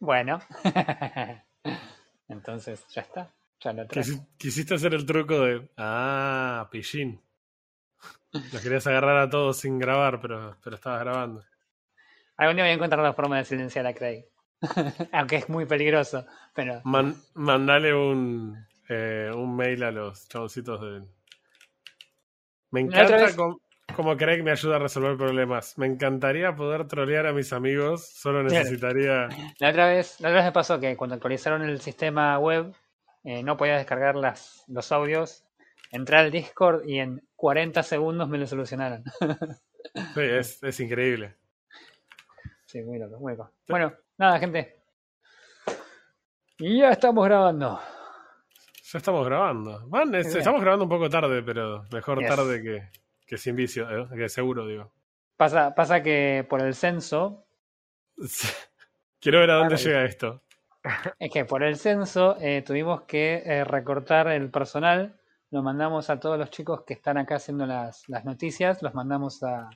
Bueno. Entonces, ya está. Ya lo traje. Quisi- Quisiste hacer el truco de. Ah, pillín. Los querías agarrar a todos sin grabar, pero, pero estabas grabando. Algún día voy a encontrar la forma de silenciar a Craig. Aunque es muy peligroso. Pero Man- mandale un, eh, un mail a los chaboncitos de. Me encanta vez- cómo Craig me ayuda a resolver problemas. Me encantaría poder trolear a mis amigos, solo necesitaría. la otra vez, la otra vez me pasó que cuando actualizaron el sistema web, eh, no podía descargar las, los audios. Entré al Discord y en 40 segundos me lo solucionaron. Sí, es, es increíble. Sí, muy loco, muy loco. Bueno, nada, gente. Ya estamos grabando. Ya estamos grabando. Man, es- Muy bien. estamos grabando un poco tarde, pero mejor Yes. tarde que, que sin vicio, eh, que seguro, digo. Pasa, pasa que por el censo, Quiero ver a dónde Claro. llega esto. es que por el censo eh, tuvimos que eh, recortar el personal. Lo mandamos a todos los chicos que están acá haciendo las, las noticias, los mandamos a,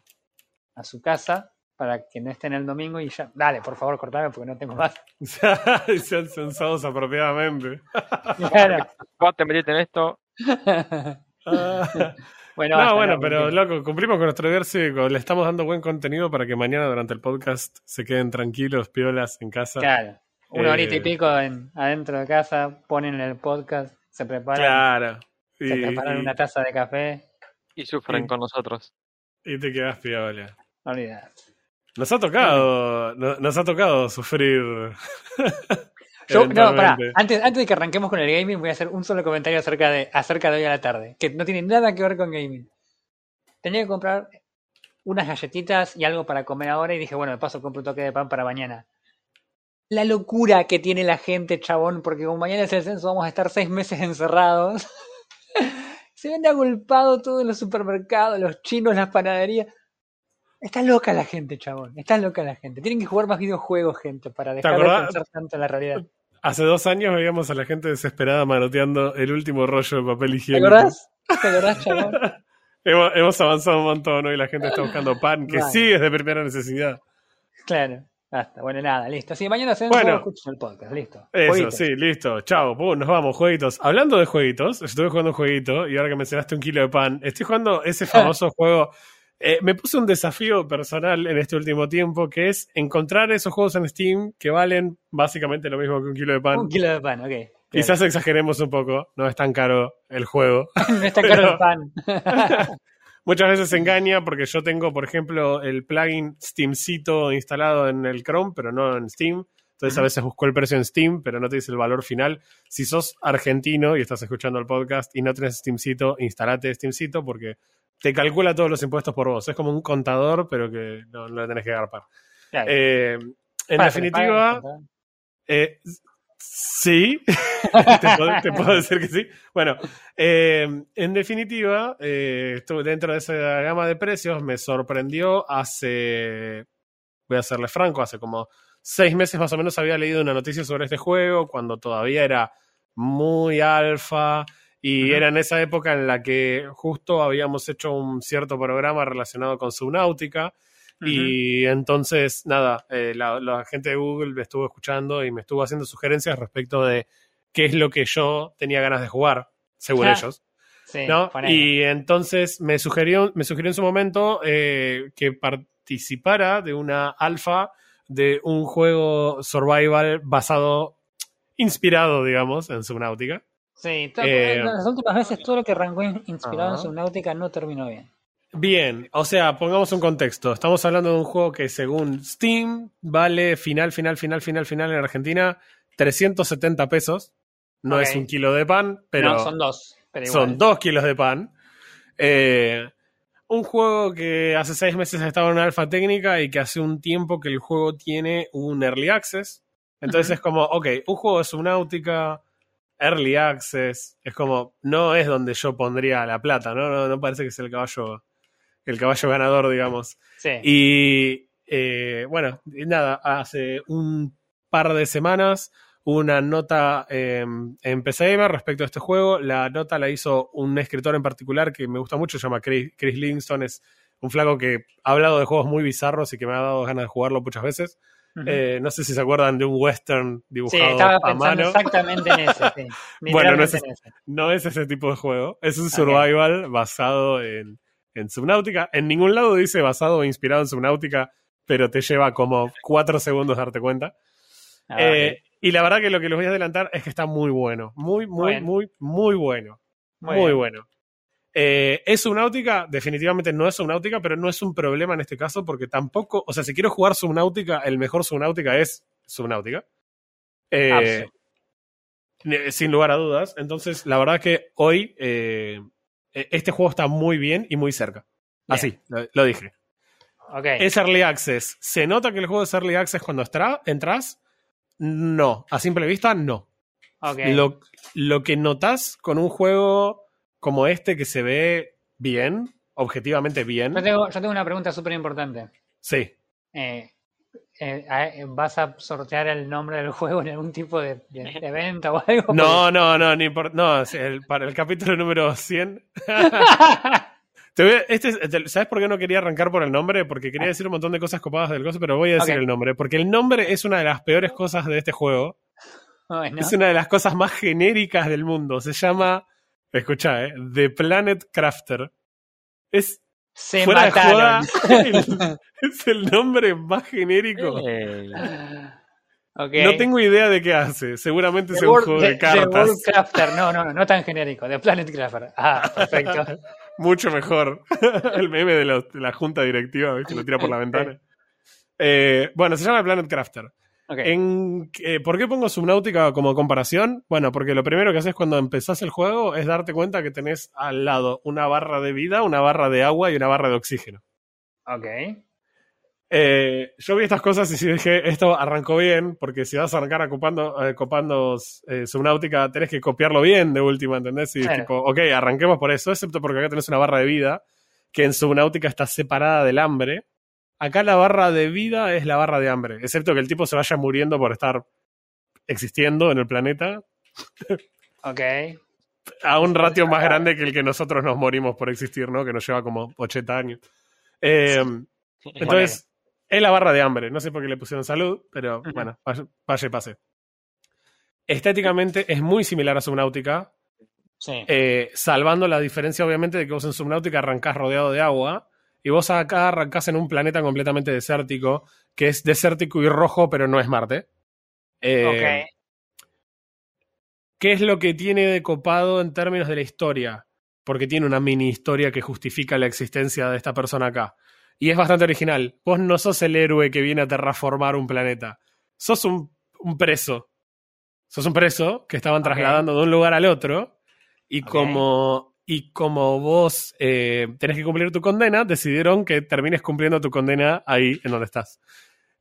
a su casa para que no estén el domingo y ya. Dale, por favor, cortame porque no tengo más. Sean censados apropiadamente. Claro. Vos te metiste en esto. Ah. Bueno, No, bueno, no, pero loco, cumplimos con nuestro deber cívico. Le estamos dando buen contenido para que mañana durante el podcast se queden tranquilos, piolas en casa. Claro. Una Eh, horita y pico en, adentro de casa, ponen el podcast, se preparan, Claro. se preparan y- una taza de café. Y sufren Y- con nosotros. y te quedas piola. No olvidate. Nos ha tocado, no- nos ha tocado sufrir. Yo, no, pará, antes, antes de que arranquemos con el gaming, voy a hacer un solo comentario acerca de, acerca de hoy a la tarde, que no tiene nada que ver con gaming. Tenía que comprar unas galletitas y algo para comer ahora y dije, bueno, de paso compro un toque de pan para mañana. La locura que tiene la gente, chabón, porque como mañana es el censo, vamos a estar seis meses encerrados. Se ven agolpado todo en los supermercados, los chinos, las panaderías. Está loca la gente, chabón. Está loca la gente. Tienen que jugar más videojuegos, gente, para dejar de pensar tanto en la realidad. Hace dos años veíamos a la gente desesperada manoteando el último rollo de papel ¿Te higiénico. acordás? ¿Te acordás, chabón? Hemos, hemos avanzado un montón hoy. La gente está buscando pan, que sí es de primera necesidad. Claro. Basta. Bueno, nada, listo. Sí, mañana se Bueno. escuchen el podcast, listo. Eso, Jueguitos. sí, listo. Chao, pum, nos vamos, jueguitos. Hablando de jueguitos, estuve jugando un jueguito y ahora que mencionaste un kilo de pan, estoy jugando ese famoso juego. Eh, me puse un desafío personal en este último tiempo que es encontrar esos juegos en Steam que valen básicamente lo mismo que un kilo de pan. Un kilo de pan, ok. Quizás exageremos un poco, no es tan caro el juego. no está caro el pan. Muchas veces engaña porque yo tengo, por ejemplo, el plugin Steamcito instalado en el Chrome, pero no en Steam. Entonces a veces busco el precio en Steam, pero no te dice el valor final. Si sos argentino y estás escuchando el podcast y no tenés Steamcito, instalate Steamcito porque te calcula todos los impuestos por vos. Es como un contador, pero que no, no le tenés que agarpar. Claro. Eh, en definitiva, eh, sí, te, puedo, te puedo decir que sí. Bueno, eh, en definitiva, dentro de esa gama de precios, me sorprendió hace, voy a serle franco, hace como seis meses más o menos había leído una noticia sobre este juego, cuando todavía era muy alfa. Y era en esa época en la que justo habíamos hecho un cierto programa relacionado con Subnautica. Y entonces, nada, eh, la, la gente de Google me estuvo escuchando y me estuvo haciendo sugerencias respecto de qué es lo que yo tenía ganas de jugar, según Ah, ellos. Sí, ¿no? Y entonces me sugirió, me sugirió en su momento eh, que participara de una alfa de un juego survival basado, inspirado, digamos, en Subnautica. Sí, eh, las últimas veces todo lo que arrancó in- inspirado en Ajá. Subnautica no terminó bien. Bien, o sea, pongamos un contexto. Estamos hablando de un juego que según Steam vale final, final, final, final, final en Argentina 370 pesos. No es un kilo de pan, pero no, son dos. Pero igual. son dos kilos de pan. Eh, un juego que hace seis meses estaba en una alfa técnica y que hace un tiempo que el juego tiene un early access. Entonces es como, ok, un juego de subnáutica, early access, es como, no es donde yo pondría la plata, ¿no? No, no parece que sea el caballo, el caballo ganador, digamos. Sí. Y eh, bueno, nada, hace un par de semanas una nota eh, en PC Gamer respecto a este juego. La nota la hizo un escritor en particular que me gusta mucho, se llama Chris, Chris Livingston. Es un flaco que ha hablado de juegos muy bizarros y que me ha dado ganas de jugarlo muchas veces. Eh, no sé si se acuerdan de un western sí, dibujado estaba a mano. exactamente en ese. Sí. Bueno, no es en ese. No es ese tipo de juego. Es un survival basado en, en Subnautica. En ningún lado dice basado o inspirado en Subnautica, pero te lleva como cuatro segundos darte cuenta. Ah, Eh, y la verdad que lo que les voy a adelantar es que está muy bueno. Muy, muy, Bueno. muy, muy bueno. muy bueno. Eh, ¿Es Subnautica? Definitivamente no es Subnautica, pero no es un problema en este caso porque tampoco, o sea, si quiero jugar Subnautica, el mejor Subnautica es Subnautica. Eh, eh, sin lugar a dudas. Entonces, la verdad que hoy eh, eh, este juego está muy bien y muy cerca. Bien. Así, lo, lo dije. Ok. Es Early Access. ¿Se nota que el juego es Early Access cuando estra- entras? No. A simple vista, no. ok. Lo, lo que notas con un juego como este que se ve bien, objetivamente bien, Yo, tengo, yo tengo una pregunta súper importante. sí. Eh, eh, eh, ¿Vas a sortear el nombre del juego en algún tipo de, de- evento o algo? No, no, no, ni por- no, el- para el capítulo número 100. Te voy a- este es- te- ¿Sabes por qué no quería arrancar por el nombre? Porque quería decir un montón de cosas copadas del coso, pero voy a decir el nombre. Porque el nombre es una de las peores cosas de este juego. Bueno, Es una de las cosas más genéricas del mundo. Se llama, escucha, eh, The Planet Crafter. Es se fuera de joda, el- es el nombre más genérico. Ey. Ok. No tengo idea de qué hace. Seguramente The es un juego The- de The cartas. World Crafter. No, no, no, no tan genérico. The Planet Crafter. Ah, perfecto. Mucho mejor. el meme de, los- de la junta directiva, que lo tira por la ventana. Eh, bueno, se llama Planet Crafter. En, eh, ¿Por qué pongo Subnautica como comparación? Bueno, porque lo primero que haces cuando empezás el juego es darte cuenta que tenés al lado una barra de vida, una barra de agua y una barra de oxígeno. Ok. Eh, yo vi estas cosas y dije, esto arrancó bien, porque si vas a arrancar ocupando, eh, copando eh, Subnautica, tenés que copiarlo bien de última, ¿entendés? Y Claro. tipo, ok, arranquemos por eso, excepto porque acá tenés una barra de vida, que en Subnautica está separada del hambre. Acá la barra de vida es la barra de hambre, excepto que el tipo se vaya muriendo por estar existiendo en el planeta Ok. a un ratio más grande que el que nosotros nos morimos por existir, ¿no? Que nos lleva como 80 años. Eh, entonces, es la barra de hambre. No sé por qué le pusieron salud, pero bueno, vaya vaya y pase. Estéticamente es muy similar a Subnautica, Sí. eh, salvando la diferencia, obviamente, de que vos en Subnautica arrancás rodeado de agua y vos acá arrancás en un planeta completamente desértico, que es desértico y rojo, pero no es Marte. Eh, ok. ¿Qué es lo que tiene de copado en términos de la historia? Porque tiene una mini historia que justifica la existencia de esta persona acá. Y es bastante original. Vos no sos el héroe que viene a terraformar un planeta. Sos un, un preso. Sos un preso que estaban trasladando de un lugar al otro. Y como. Y como vos eh, tenés que cumplir tu condena, decidieron que termines cumpliendo tu condena ahí en donde estás.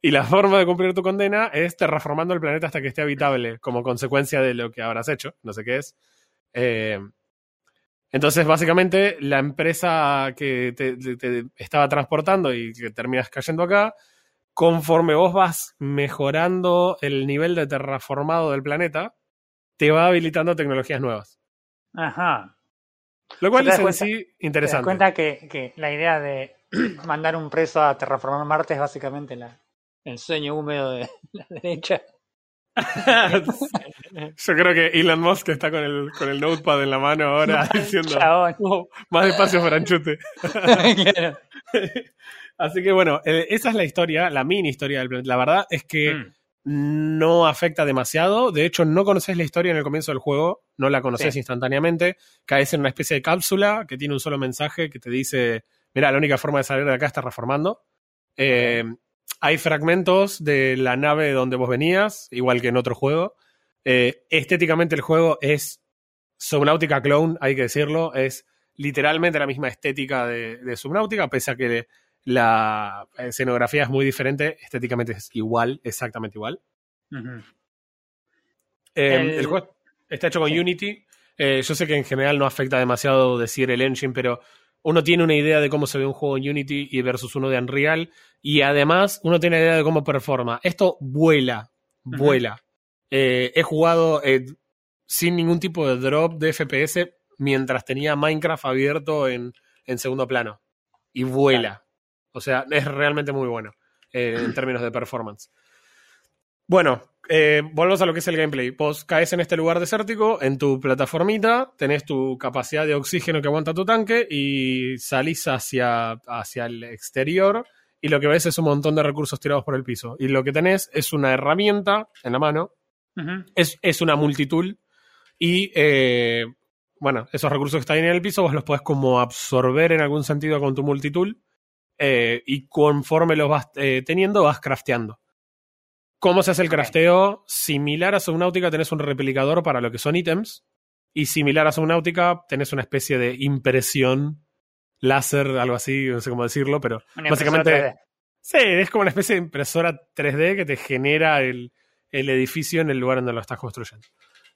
Y la forma de cumplir tu condena es terraformando el planeta hasta que esté habitable, como consecuencia de lo que habrás hecho, no sé qué es. Eh, entonces, básicamente, la empresa que te, te- te estaba transportando y que terminas cayendo acá, conforme vos vas mejorando el nivel de terraformado del planeta, te va habilitando tecnologías nuevas. Ajá. Lo cual ¿Te das es en cuenta? sí ¿Te das interesante. cuenta que, que la idea de mandar un preso a terraformar Marte es básicamente la, el sueño húmedo de la derecha? Yo creo que Elon Musk está con el, con el notepad en la mano ahora diciendo. "Oh, más despacio Franchute. Así que bueno, eh, esa es la historia, la mini historia del planeta. La verdad es que Mm. No afecta demasiado. De hecho, no conoces la historia en el comienzo del juego, no la conoces Sí. instantáneamente. Caes en una especie de cápsula que tiene un solo mensaje que te dice: Mira, la única forma de salir de acá es reformando. Eh, hay fragmentos de la nave donde vos venías, igual que en otro juego. Eh, estéticamente, el juego es Subnautica Clone, hay que decirlo. Es literalmente la misma estética de, de Subnautica, pese a que la escenografía es muy diferente, estéticamente es igual, exactamente igual. Eh, El- el... juego está hecho con Sí. Unity. Eh, yo sé que en general no afecta demasiado decir el engine, pero uno tiene una idea de cómo se ve un juego en Unity y versus uno de Unreal. Y además uno tiene idea de cómo performa. Esto vuela, vuela. Eh, he jugado eh, sin ningún tipo de drop de FPS mientras tenía Minecraft abierto en, en segundo plano. Y vuela. O sea, es realmente muy bueno eh, en términos de performance. Bueno, eh, volvemos a lo que es el gameplay. Vos caes en este lugar desértico, en tu plataformita, tenés tu capacidad de oxígeno que aguanta tu tanque y salís hacia, hacia el exterior y lo que ves es un montón de recursos tirados por el piso. Y lo que tenés es una herramienta en la mano, es, es una multitool y, eh, bueno, esos recursos que están en el piso vos los podés como absorber en algún sentido con tu multitool eh, y conforme los vas eh, teniendo vas crafteando. ¿Cómo se hace el crafteo? Similar a Subnautica tenés un replicador para lo que son ítems y similar a Subnautica tenés una especie de impresión láser, algo así, no sé cómo decirlo, pero Una básicamente... impresora 3D. Sí, es como una especie de impresora 3D que te genera el, el edificio en el lugar donde lo estás construyendo.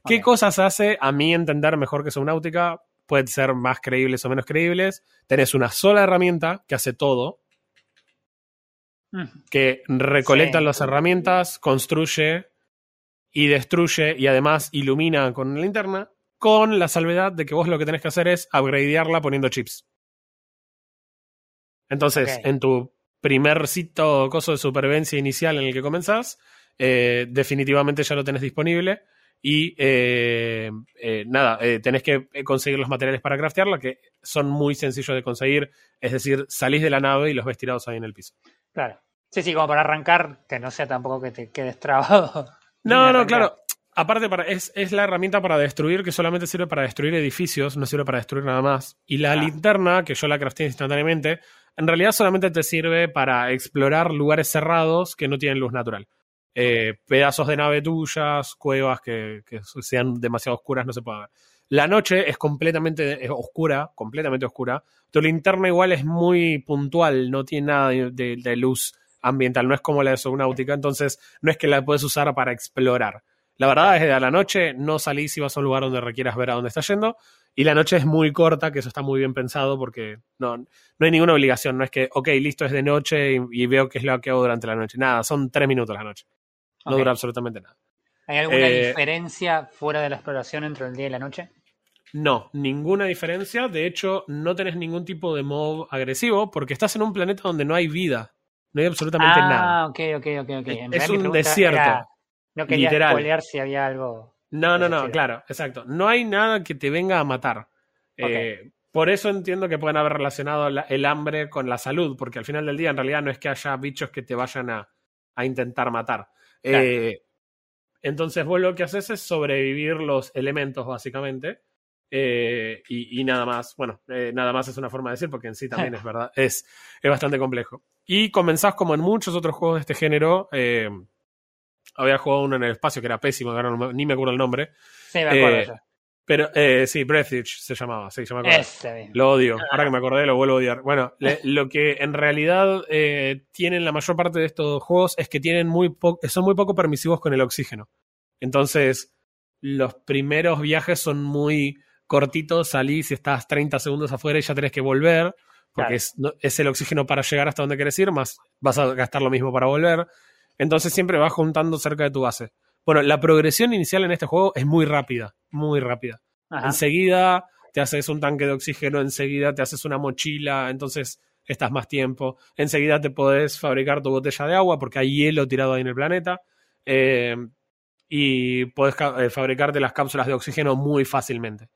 ¿Qué cosas hace, a mí entender, mejor que Subnautica? Pueden ser más creíbles o menos creíbles. Tenés una sola herramienta que hace todo, que recolecta Sí. las herramientas, construye y destruye y además ilumina con la linterna, con la salvedad de que vos lo que tenés que hacer es upgradearla poniendo chips. Entonces, en tu primer sitio coso de supervivencia inicial en el que comenzás, eh, definitivamente ya lo tenés disponible. Y eh, eh, nada, eh, tenés que conseguir los materiales para craftearla, que son muy sencillos de conseguir. Es decir, salís de la nave y los ves tirados ahí en el piso. Claro. Sí, sí, como para arrancar, que no sea tampoco que te quedes trabado. No, no, claro. Aparte, para, es, es la herramienta para destruir que solamente sirve para destruir edificios, no sirve para destruir nada más. Y la Ah. linterna, que yo la crafteé instantáneamente, en realidad solamente te sirve para explorar lugares cerrados que no tienen luz natural. Eh, pedazos de nave tuyas, cuevas que, sean demasiado oscuras, no se puede ver. La noche es completamente oscura, completamente oscura. Tu linterna igual es muy puntual, no tiene nada de, luz ambiental, no es como la de Subnautica, entonces no es que la puedes usar para explorar. La verdad es que a la noche no salís y vas a un lugar donde requieras ver a dónde estás yendo. Y la noche es muy corta, que eso está muy bien pensado porque no, no hay ninguna obligación. No es que, ok, listo, es de noche y, y veo qué es lo que hago durante la noche. Nada, son tres minutos la noche. No dura absolutamente nada. ¿Hay alguna Eh, diferencia fuera de la exploración entre el día y la noche? No, ninguna diferencia. De hecho, no tenés ningún tipo de mob agresivo porque estás en un planeta donde no hay vida. No hay absolutamente ah, nada. ok, ok, ok, ok. En Es un desierto, era- no quería literal. si había algo. No, no, no, claro, exacto. No hay nada que te venga a matar. Eh, por eso entiendo que pueden haber relacionado la- el hambre con la salud, porque al final del día en realidad no es que haya bichos que te vayan a, a intentar matar. Claro. Eh, entonces vos lo que haces es sobrevivir los elementos, básicamente. eh, y, y nada más. Bueno, eh, nada más es una forma de decir, porque en sí también es verdad. Es, es bastante complejo. Y comenzás como en muchos otros juegos de este género. había jugado uno en el espacio que era pésimo, ahora no ni me acuerdo el nombre. Sí, me acuerdo yo. Pero eh, sí, Breathage se llamaba, sí, yo me. Lo odio. Ahora que me acordé, lo vuelvo a odiar. Bueno, le- lo que en realidad eh, tienen la mayor parte de estos juegos es que tienen muy po- son muy poco permisivos con el oxígeno. Entonces, los primeros viajes son muy cortitos, salís y estás 30 segundos afuera y ya tenés que volver, porque Claro. es, no- es el oxígeno para llegar hasta donde querés ir, más vas a gastar lo mismo para volver. Entonces siempre vas juntando cerca de tu base. Bueno, la progresión inicial en este juego es muy rápida, muy rápida. Ajá. Enseguida te haces un tanque de oxígeno, enseguida te haces una mochila, entonces estás más tiempo. Enseguida te podés fabricar tu botella de agua porque hay hielo tirado ahí en el planeta. Eh, y podés eh, fabricarte las cápsulas de oxígeno muy fácilmente.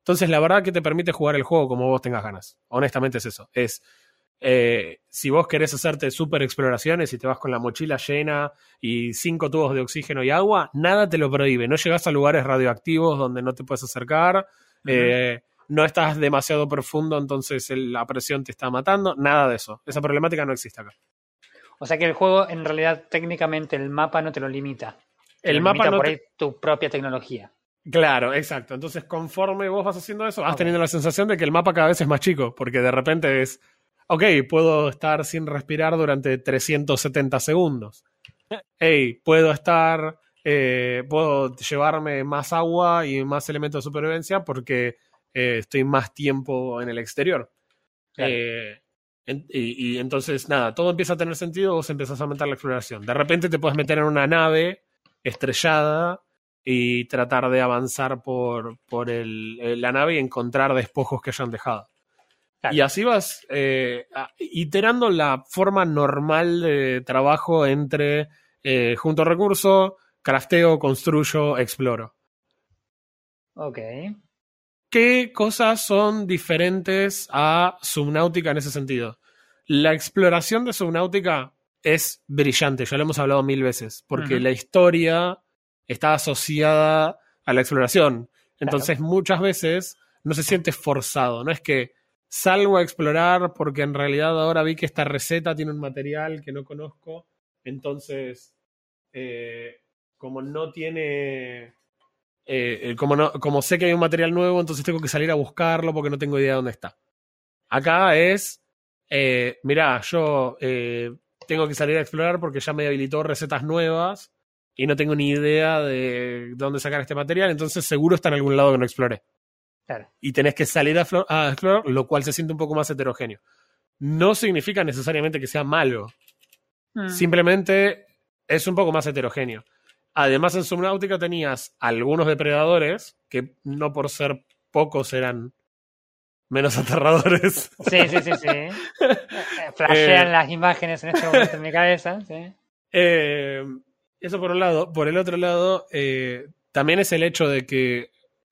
Entonces, la verdad que te permite jugar el juego como vos tengas ganas. Honestamente es eso. Es eh, si vos querés hacerte super exploraciones y te vas con la mochila llena y cinco tubos de oxígeno y agua, nada te lo prohíbe. No llegás a lugares radioactivos donde no te puedes acercar. eh, no estás demasiado profundo, entonces la presión te está matando. Nada de eso. Esa problemática no existe acá. O sea que el juego, en realidad, técnicamente, el mapa no te lo limita. Te El lo mapa limita no por te- ahí tu propia tecnología. Claro, exacto. Entonces, conforme vos vas haciendo eso, vas teniendo la sensación de que el mapa cada vez es más chico, porque de repente es, ok, puedo estar sin respirar durante 370 segundos. Hey, puedo estar, eh, puedo llevarme más agua y más elementos de supervivencia porque eh, estoy más tiempo en el exterior. Claro. Eh, en- y, y entonces, nada, todo empieza a tener sentido, vos empezás a aumentar la exploración. De repente te puedes meter en una nave estrellada y tratar de avanzar por, por el- eh, la nave y encontrar despojos que hayan dejado. Claro. Y así vas eh, iterando la forma normal de trabajo entre eh, junto recurso, crafteo, construyo, exploro. Ok. ¿Qué cosas son diferentes a Subnautica en ese sentido? La exploración de Subnautica es brillante, ya lo hemos hablado mil veces, porque la historia está asociada a la exploración. Entonces, muchas veces no se siente forzado. No es que salgo a explorar porque en realidad ahora vi que esta receta tiene un material que no conozco. Entonces, eh, como no tiene. eh, como, no, como sé que hay un material nuevo, entonces tengo que salir a buscarlo porque no tengo idea de dónde está. Acá es. Eh, mirá, yo eh, tengo que salir a explorar porque ya me habilitó recetas nuevas y no tengo ni idea de dónde sacar este material, entonces seguro está en algún lado que no exploré. Claro. Y tenés que salir a, explorar, lo cual se siente un poco más heterogéneo. No significa necesariamente que sea malo, Mm. simplemente es un poco más heterogéneo. Además, en Subnautica tenías algunos depredadores que no por ser pocos eran menos aterradores. Sí, sí, sí, sí. Eh, Flashean Eh. las imágenes en este momento en mi cabeza. Sí. Eh, eso por un lado. Por el otro lado, eh, también es el hecho de que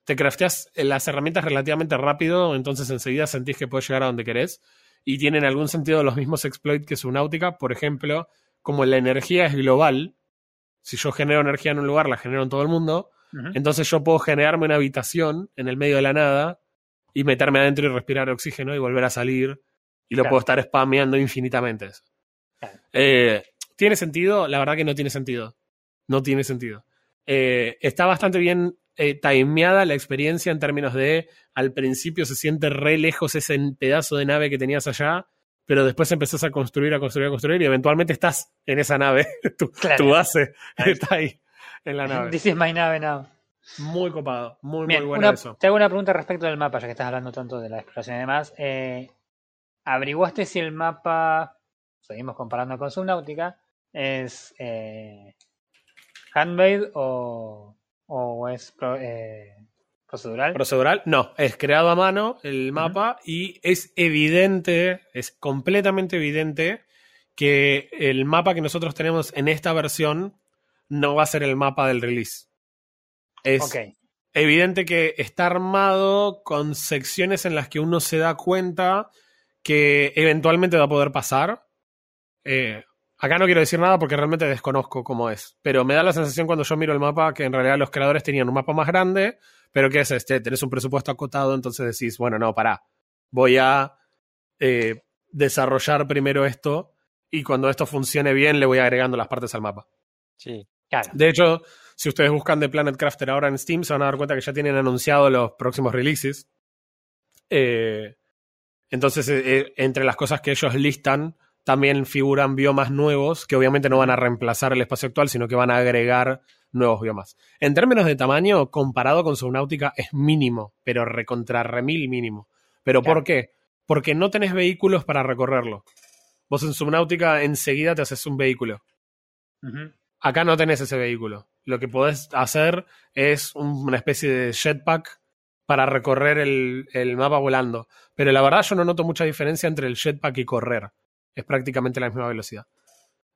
te crafteas las herramientas relativamente rápido, entonces enseguida sentís que puedes llegar a donde querés. Y tienen algún sentido los mismos exploits que Subnautica. Por ejemplo, como la energía es global, si yo genero energía en un lugar, la genero en todo el mundo. Entonces yo puedo generarme una habitación en el medio de la nada y meterme adentro y respirar oxígeno y volver a salir. Y lo Claro. puedo estar spameando infinitamente. eso. Claro. Eh, ¿Tiene sentido? La verdad que no tiene sentido. No tiene sentido. Eh, está bastante bien eh, timeada la experiencia en términos de al principio se siente re lejos ese pedazo de nave que tenías allá, pero después empezás a construir, a construir, a construir y eventualmente estás en esa nave. tu, Claro. tu base Ahí. está ahí, en la nave. This is my nave now. Muy copado, muy, Bien, muy bueno una- eso. te hago una pregunta respecto del mapa, ya que estás hablando tanto de la exploración y demás. Eh, ¿Averiguaste si el mapa, seguimos comparando con Subnautica, es eh, handmade o, o es pro- eh, procedural? Procedural, no, es creado a mano el mapa y es evidente, es completamente evidente que el mapa que nosotros tenemos en esta versión no va a ser el mapa del release. Es evidente que está armado con secciones en las que uno se da cuenta que eventualmente va a poder pasar. Eh, acá no quiero decir nada porque realmente desconozco cómo es, pero me da la sensación cuando yo miro el mapa que en realidad los creadores tenían un mapa más grande, pero que es este, tenés un presupuesto acotado, entonces decís, bueno, no, pará, voy a eh, desarrollar primero esto y cuando esto funcione bien le voy agregando las partes al mapa. Sí. claro. De hecho, si ustedes buscan The Planet Crafter ahora en Steam, se van a dar cuenta que ya tienen anunciado los próximos releases. Eh, entonces, eh, entre las cosas que ellos listan, también figuran biomas nuevos que obviamente no van a reemplazar el espacio actual, sino que van a agregar nuevos biomas. En términos de tamaño, comparado con Subnautica, es mínimo, pero recontra remil mínimo. ¿Pero Claro. por qué? Porque no tenés vehículos para recorrerlo. Vos en Subnautica enseguida te haces un vehículo. Acá no tenés ese vehículo. Lo que podés hacer es un- una especie de jetpack para recorrer el, el mapa volando. Pero la verdad yo no noto mucha diferencia entre el jetpack y correr. Es prácticamente la misma velocidad.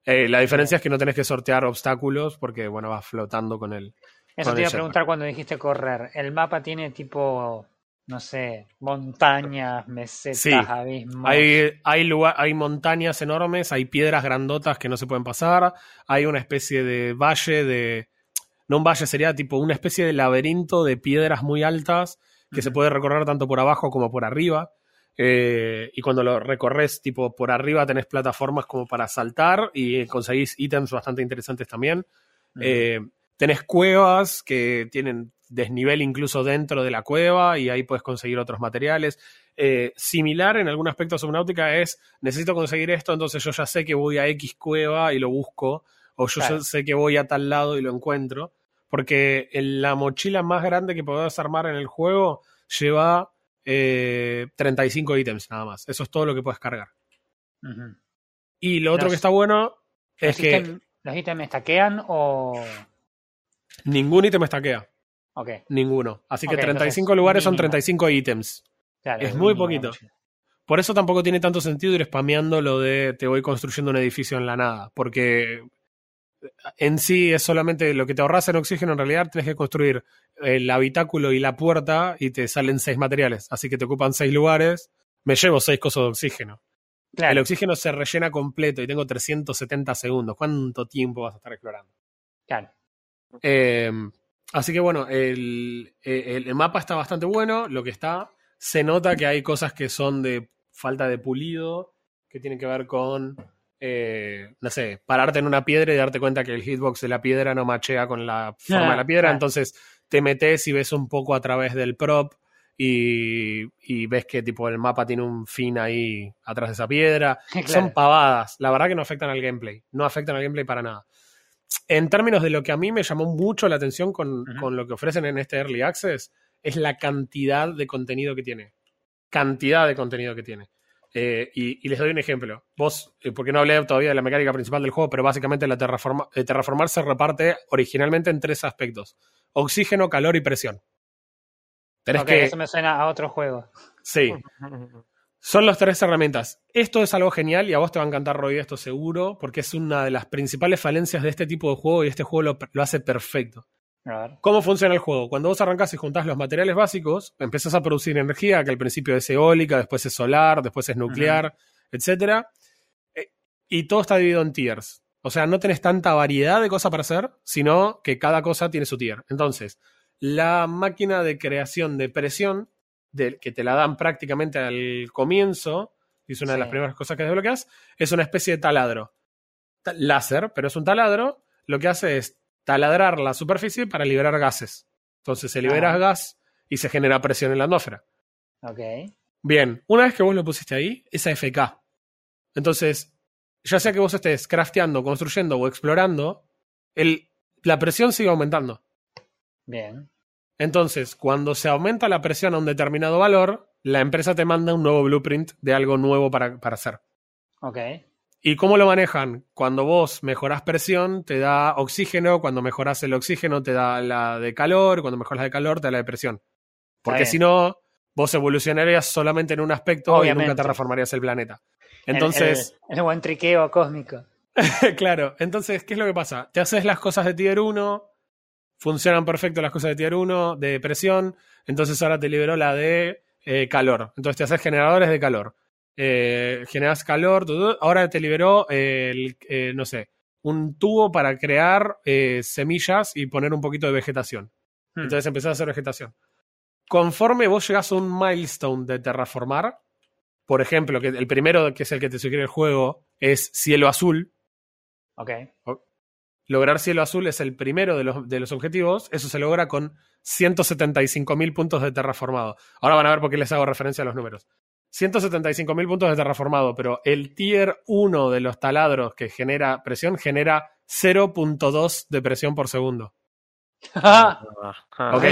Eh, la diferencia es que no tenés que sortear obstáculos porque, bueno, vas flotando con el... Eso Con te el iba a preguntar cuando dijiste correr. ¿El mapa tiene tipo, no sé, montañas, mesetas, Sí. abismos? Hay, hay, lugar, hay montañas enormes, hay piedras grandotas que no se pueden pasar, hay una especie de valle de... No un valle, sería tipo una especie de laberinto de piedras muy altas que se puede recorrer tanto por abajo como por arriba. Eh, y cuando lo recorres, tipo por arriba, tenés plataformas como para saltar y conseguís ítems bastante interesantes también. Eh, tenés cuevas que tienen desnivel incluso dentro de la cueva y ahí puedes conseguir otros materiales. Eh, similar en algún aspecto a Subnautica es, necesito conseguir esto, entonces yo ya sé que voy a X cueva y lo busco, o yo Claro. ya sé que voy a tal lado y lo encuentro, porque en la mochila más grande que podés armar en el juego lleva eh, 35 ítems nada más. Eso es todo lo que puedes cargar. Y lo otro que está bueno es ¿Los, que ítem- ¿Los ítems stackean o...? ningún ítem estaquea. Ok, Ninguno. Así que Ok, 35 entonces, lugares son mínimo. 35 ítems. claro. Es muy mínimo, poquito. mucho. Por eso tampoco tiene tanto sentido ir spameando lo de te voy construyendo un edificio en la nada. Porque en sí es solamente lo que te ahorras en oxígeno, en realidad tienes que construir el habitáculo y la puerta y te salen seis materiales, así que te ocupan seis lugares, me llevo seis cosas de oxígeno. El Claro, oxígeno se rellena completo y tengo 370 segundos. ¿Cuánto tiempo vas a estar explorando? claro. Eh, así que bueno, el, el- el mapa está bastante bueno. Lo que está, se nota que hay cosas que son de falta de pulido, que tienen que ver con, eh, no sé, pararte en una piedra y darte cuenta que el hitbox de la piedra no machea con la forma de la piedra. Entonces te metes y ves un poco a través del prop. Y, y ves que tipo el mapa tiene un fin ahí atrás de esa piedra. Claro. Son pavadas. La verdad que no afectan al gameplay. No afectan al gameplay para nada. En términos de lo que a mí me llamó mucho la atención con, con lo que ofrecen en este Early Access, es la cantidad de contenido que tiene. Cantidad de contenido que tiene. Eh, y, y les doy un ejemplo. Vos, eh, porque no hablé todavía de la mecánica principal del juego, pero básicamente la terraforma, eh, terraformar se reparte originalmente en tres aspectos. Oxígeno, calor y presión. Tenés que... eso me suena a otro juego. Sí, son las tres herramientas. Esto es algo genial y a vos te va a encantar, Roy, esto seguro, porque es una de las principales falencias de este tipo de juego y este juego lo, lo hace perfecto. ¿Cómo funciona el juego? Cuando vos arrancás y juntás los materiales básicos, empezás a producir energía, que al principio es eólica, después es solar, después es nuclear, etcétera, eh, Y todo está dividido en tiers. O sea, no tenés tanta variedad de cosas para hacer, sino que cada cosa tiene su tier. Entonces, la máquina de creación de presión, de- que te la dan prácticamente al comienzo, y es una de las primeras cosas que desbloqueas, es una especie de taladro. Ta- Láser, pero es un taladro. Lo que hace es taladrar la superficie para liberar gases. Entonces se libera Ah. gas y se genera presión en la atmósfera. Ok. Bien, una vez que vos lo pusiste ahí, es AFK. Entonces, ya sea que vos estés crafteando, construyendo o explorando, el, la presión sigue aumentando. Bien. Entonces, cuando se aumenta la presión a un determinado valor, la empresa te manda un nuevo blueprint de algo nuevo para, para hacer. Ok. ¿Y cómo lo manejan? Cuando vos mejorás presión, te da oxígeno, cuando mejorás el oxígeno, te da la de calor, cuando mejoras de calor, te da la de presión. Porque si no, vos evolucionarías solamente en un aspecto y nunca terraformarías el planeta. Entonces, El, el buen triqueo cósmico. claro, entonces, ¿qué es lo que pasa? Te haces las cosas de tier 1, funcionan perfecto las cosas de tier 1, de presión, entonces ahora te liberó la de eh, calor. Entonces te haces generadores de calor. Eh, generas calor, ahora te liberó el, eh, no sé, un tubo para crear eh, semillas y poner un poquito de vegetación. Hmm. Entonces empezás a hacer vegetación. Conforme vos llegás a un milestone de terraformar, por ejemplo, que el primero que es el que te sugiere el juego es cielo azul, Ok. lograr cielo azul es el primero de los, de los objetivos. Eso se logra con 175.000 puntos de terraformado. Ahora van a ver por qué les hago referencia a los números. 175.000 puntos de terraformado, pero el tier 1 de los taladros que genera presión genera 0.2 de presión por segundo. Ok.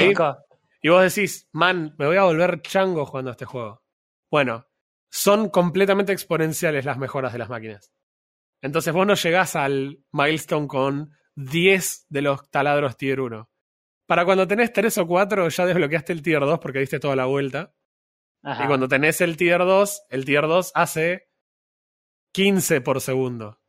Y vos decís, man, me voy a volver chango jugando a este juego. Bueno, son completamente exponenciales las mejoras de las máquinas. Entonces vos no llegás al milestone con 10 de los taladros tier 1. Para cuando tenés 3 o 4 ya desbloqueaste el tier 2 porque diste toda la vuelta. Ajá. Y cuando tenés el tier 2, el tier 2 hace 15 por segundo.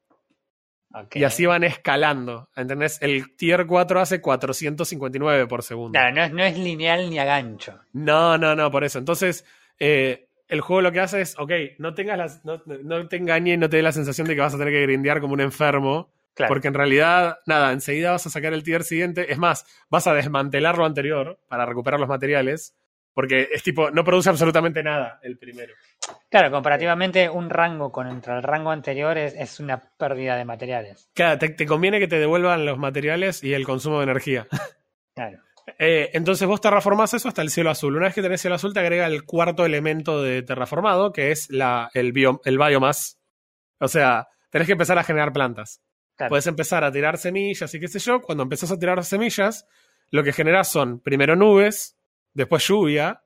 Y así van escalando. ¿Entendés? El tier 4 hace 459 por segundo. Claro, no es, no es lineal ni a gancho. No, no, no, por eso. Entonces, eh, el juego lo que hace es, ok, no tengas las, no, no te engañe y no te dé la sensación de que vas a tener que grindear como un enfermo. Claro. Porque en realidad, nada, enseguida vas a sacar el tier siguiente. Es más, vas a desmantelar lo anterior para recuperar los materiales. Porque es tipo, no produce absolutamente nada el primero. Claro, comparativamente un rango contra el rango anterior es, es una pérdida de materiales. Claro, te, te conviene que te devuelvan los materiales y el consumo de energía. Claro. Eh, entonces vos terraformás eso hasta el cielo azul. Una vez que tenés cielo azul, te agrega el cuarto elemento de terraformado, que es la, el, bio, el biomass. O sea, tenés que empezar a generar plantas. claro. Puedes empezar a tirar semillas y qué sé yo. Cuando empezás a tirar semillas, lo que generás son primero nubes, después lluvia,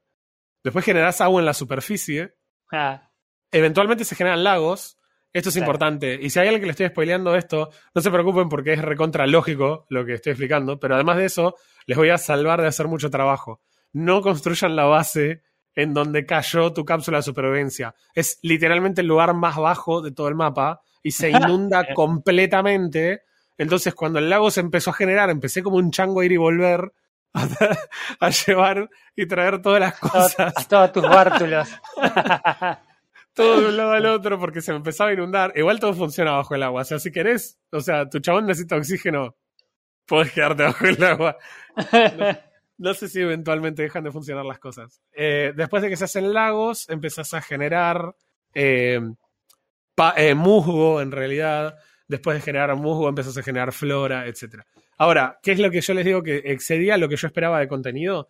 después generás agua en la superficie, Ah, eventualmente se generan lagos. Esto es Claro. importante. Y si hay alguien que le estoy spoileando esto, no se preocupen porque es recontra lógico lo que estoy explicando. Pero además de eso, les voy a salvar de hacer mucho trabajo. No construyan la base en donde cayó tu cápsula de supervivencia. Es literalmente el lugar más bajo de todo el mapa y se inunda completamente. Entonces, cuando el lago se empezó a generar, empecé como un chango a ir y volver a, a llevar y traer todas las cosas, A todos tus bártulos. todo de un lado al otro, porque se me empezaba a inundar. Igual todo funciona bajo el agua. O sea, si querés, o sea, tu chabón necesita oxígeno, podés quedarte bajo el agua. No, no sé si eventualmente dejan de funcionar las cosas. Eh, después de que se hacen lagos, empezás a generar eh, pa- eh, musgo, en realidad. Después de generar musgo, empezás a generar flora, etc. Ahora, ¿qué es lo que yo les digo que excedía lo que yo esperaba de contenido?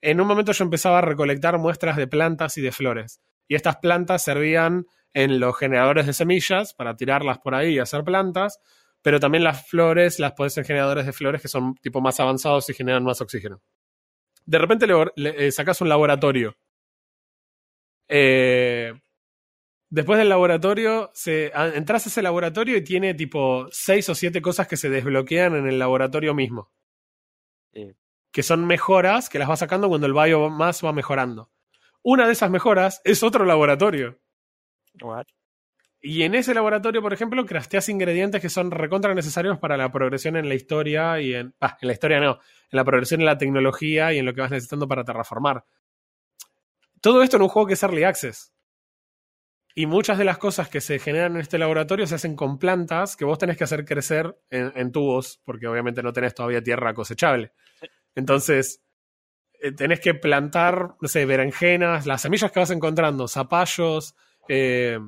En un momento yo empezaba a recolectar muestras de plantas y de flores. Y estas plantas servían en los generadores de semillas para tirarlas por ahí y hacer plantas, pero también las flores las puedes en generadores de flores que son tipo más avanzados y generan más oxígeno. De repente le, le- eh, sacas un laboratorio. Eh, después del laboratorio, se, a- entras a ese laboratorio y tiene tipo seis o siete cosas que se desbloquean en el laboratorio mismo. Sí. Que son mejoras que las vas sacando cuando el biomass va mejorando. Una de esas mejoras es otro laboratorio. What? Y en ese laboratorio, por ejemplo, crafteas ingredientes que son recontra necesarios para la progresión en la historia y en. Ah, en la historia no. En la progresión en la tecnología y en lo que vas necesitando para terraformar. Todo esto en un juego que es Early Access. Y muchas de las cosas que se generan en este laboratorio se hacen con plantas que vos tenés que hacer crecer en, en tubos, porque obviamente no tenés todavía tierra cosechable. Entonces, eh, tenés que plantar, no sé, berenjenas, las semillas que vas encontrando, zapallos, eh,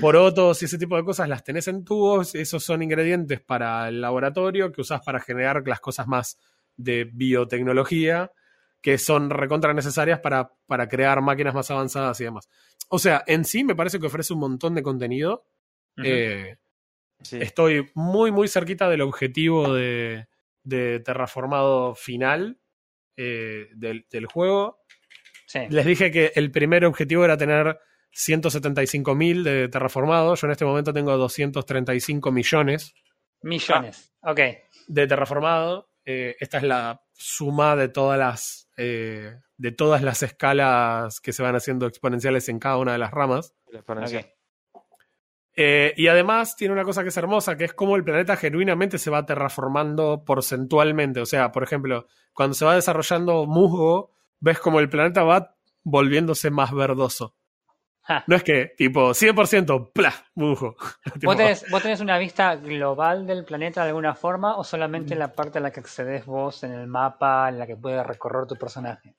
porotos y ese tipo de cosas las tenés en tubos. Esos son ingredientes para el laboratorio que usás para generar las cosas más de biotecnología que son recontra necesarias para, para crear máquinas más avanzadas y demás. O sea, en sí me parece que ofrece un montón de contenido. Eh, Sí. Estoy muy, muy cerquita del objetivo de, de terraformado final eh, del, del juego. Sí. Les dije que el primer objetivo era tener 175.000 de terraformado. Yo en este momento tengo 235 millones Millones. Ok. de terraformado. Eh, esta es la suma de todas las eh, de todas las escalas que se van haciendo exponenciales en cada una de las ramas. Eh, y además tiene una cosa que es hermosa, que es como el planeta genuinamente se va terraformando porcentualmente. O sea, por ejemplo, cuando se va desarrollando musgo, ves como el planeta va volviéndose más verdoso. No es que, tipo, 100%, ¡plah! Tipo, ¿Vos tenés, ¿Vos tenés una vista global del planeta de alguna forma o solamente en la parte a la que accedes vos en el mapa, en la que puede recorrer tu personaje?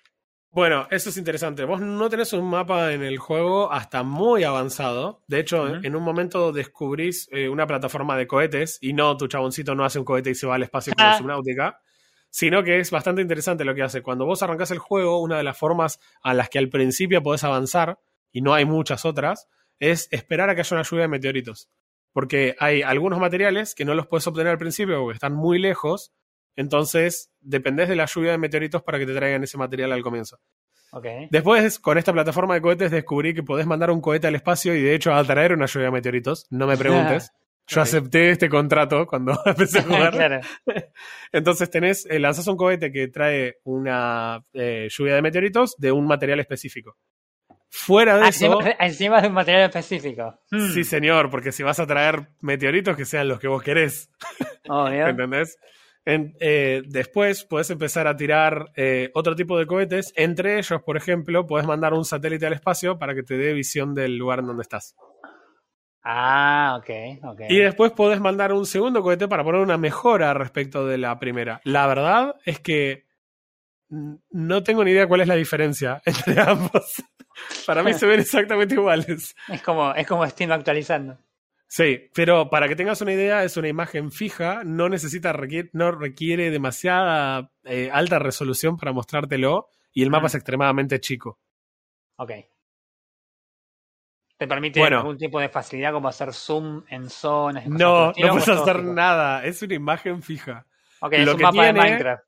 Bueno, eso es interesante. Vos no tenés un mapa en el juego hasta muy avanzado. De hecho, en un momento descubrís eh, una plataforma de cohetes y no tu chaboncito no hace un cohete y se va al espacio como Ah. Subnautica, sino que es bastante interesante lo que hace. Cuando vos arrancás el juego, una de las formas a las que al principio podés avanzar, y no hay muchas otras, es esperar a que haya una lluvia de meteoritos. Porque hay algunos materiales que no los puedes obtener al principio porque están muy lejos, entonces dependés de la lluvia de meteoritos para que te traigan ese material al comienzo. Ok. Después, con esta plataforma de cohetes, descubrí que podés mandar un cohete al espacio y de hecho atraer una lluvia de meteoritos. No me preguntes. Yo acepté este contrato cuando empecé a jugar. claro. Entonces tenés, eh, lanzás un cohete que trae una eh, lluvia de meteoritos de un material específico. Fuera de eso, encima, de un material específico. Hmm. sí señor, porque si vas a traer meteoritos que sean los que vos querés, Obvio. ¿entendés? En- eh, después podés empezar a tirar eh, otro tipo de cohetes. Entre ellos, por ejemplo, podés mandar un satélite al espacio para que te dé visión del lugar en donde estás. Ah, ok, ok. Y después podés mandar un segundo cohete para poner una mejora respecto de la primera. La verdad es que no tengo ni idea cuál es la diferencia entre ambos. Para mí se ven exactamente iguales. Es como, es como Steam actualizando. Sí, pero para que tengas una idea, es una imagen fija, no necesita, requiere, no requiere demasiada eh, alta resolución para mostrártelo y el mapa Mm. es extremadamente chico. Ok. ¿Te permite Bueno. algún tipo de facilidad como hacer zoom en zonas? No, no puedes es hacer nada, es una imagen fija. Ok, es Lo un que mapa tiene- de Minecraft.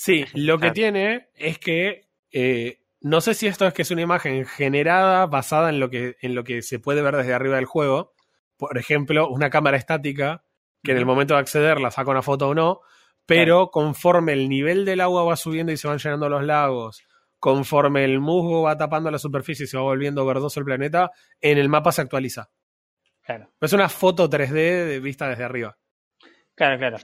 Sí, lo que tiene es que eh, no sé si esto es que es una imagen generada basada en lo que, en lo que se puede ver desde arriba del juego. Por ejemplo, una cámara estática que en el momento de acceder la saca una foto o no, pero conforme el nivel del agua va subiendo y se van llenando los lagos, conforme el musgo va tapando la superficie y se va volviendo verdoso el planeta, en el mapa se actualiza. Claro. Es una foto 3D de vista desde arriba. Claro, claro.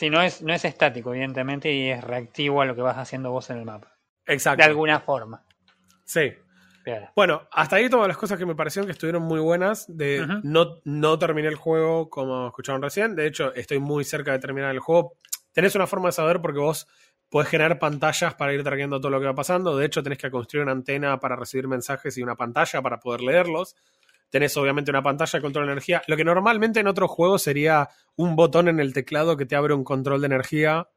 Sí, no es, no es estático, evidentemente, y es reactivo a lo que vas haciendo vos en el mapa. Exacto. De alguna forma. Sí. Claro. Bueno, hasta ahí todas las cosas que me parecieron que estuvieron muy buenas. De no, no terminé el juego como escucharon recién. De hecho, estoy muy cerca de terminar el juego. Tenés una forma de saber porque vos podés generar pantallas para ir trayendo todo lo que va pasando. De hecho, tenés que construir una antena para recibir mensajes y una pantalla para poder leerlos. Tenés obviamente una pantalla de control de energía. Lo que normalmente en otros juegos sería un botón en el teclado que te abre un control de energía.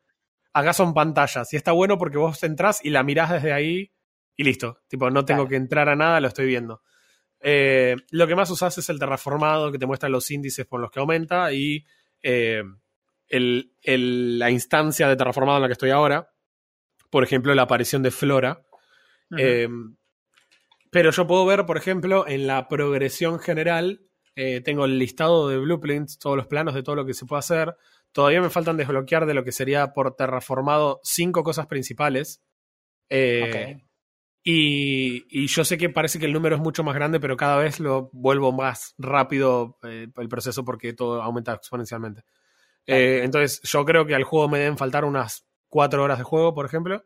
Acá son pantallas. Y está bueno porque vos entrás y la mirás desde ahí y listo. Tipo, no tengo Claro. que entrar a nada, lo estoy viendo. Eh, lo que más usás es el terraformado que te muestra los índices por los que aumenta y eh, el- el- la instancia de terraformado en la que estoy ahora. Por ejemplo, la aparición de flora. Eh, pero yo puedo ver, por ejemplo, en la progresión general, eh, tengo el listado de blueprints, todos los planos de todo lo que se puede hacer. Todavía me faltan desbloquear de lo que sería por terraformado cinco cosas principales. Eh, Ok. y, y yo sé que parece que el número es mucho más grande, pero cada vez lo vuelvo más rápido eh, el proceso porque todo aumenta exponencialmente. Entonces, yo creo que al juego me deben faltar unas 4 horas de juego, por ejemplo,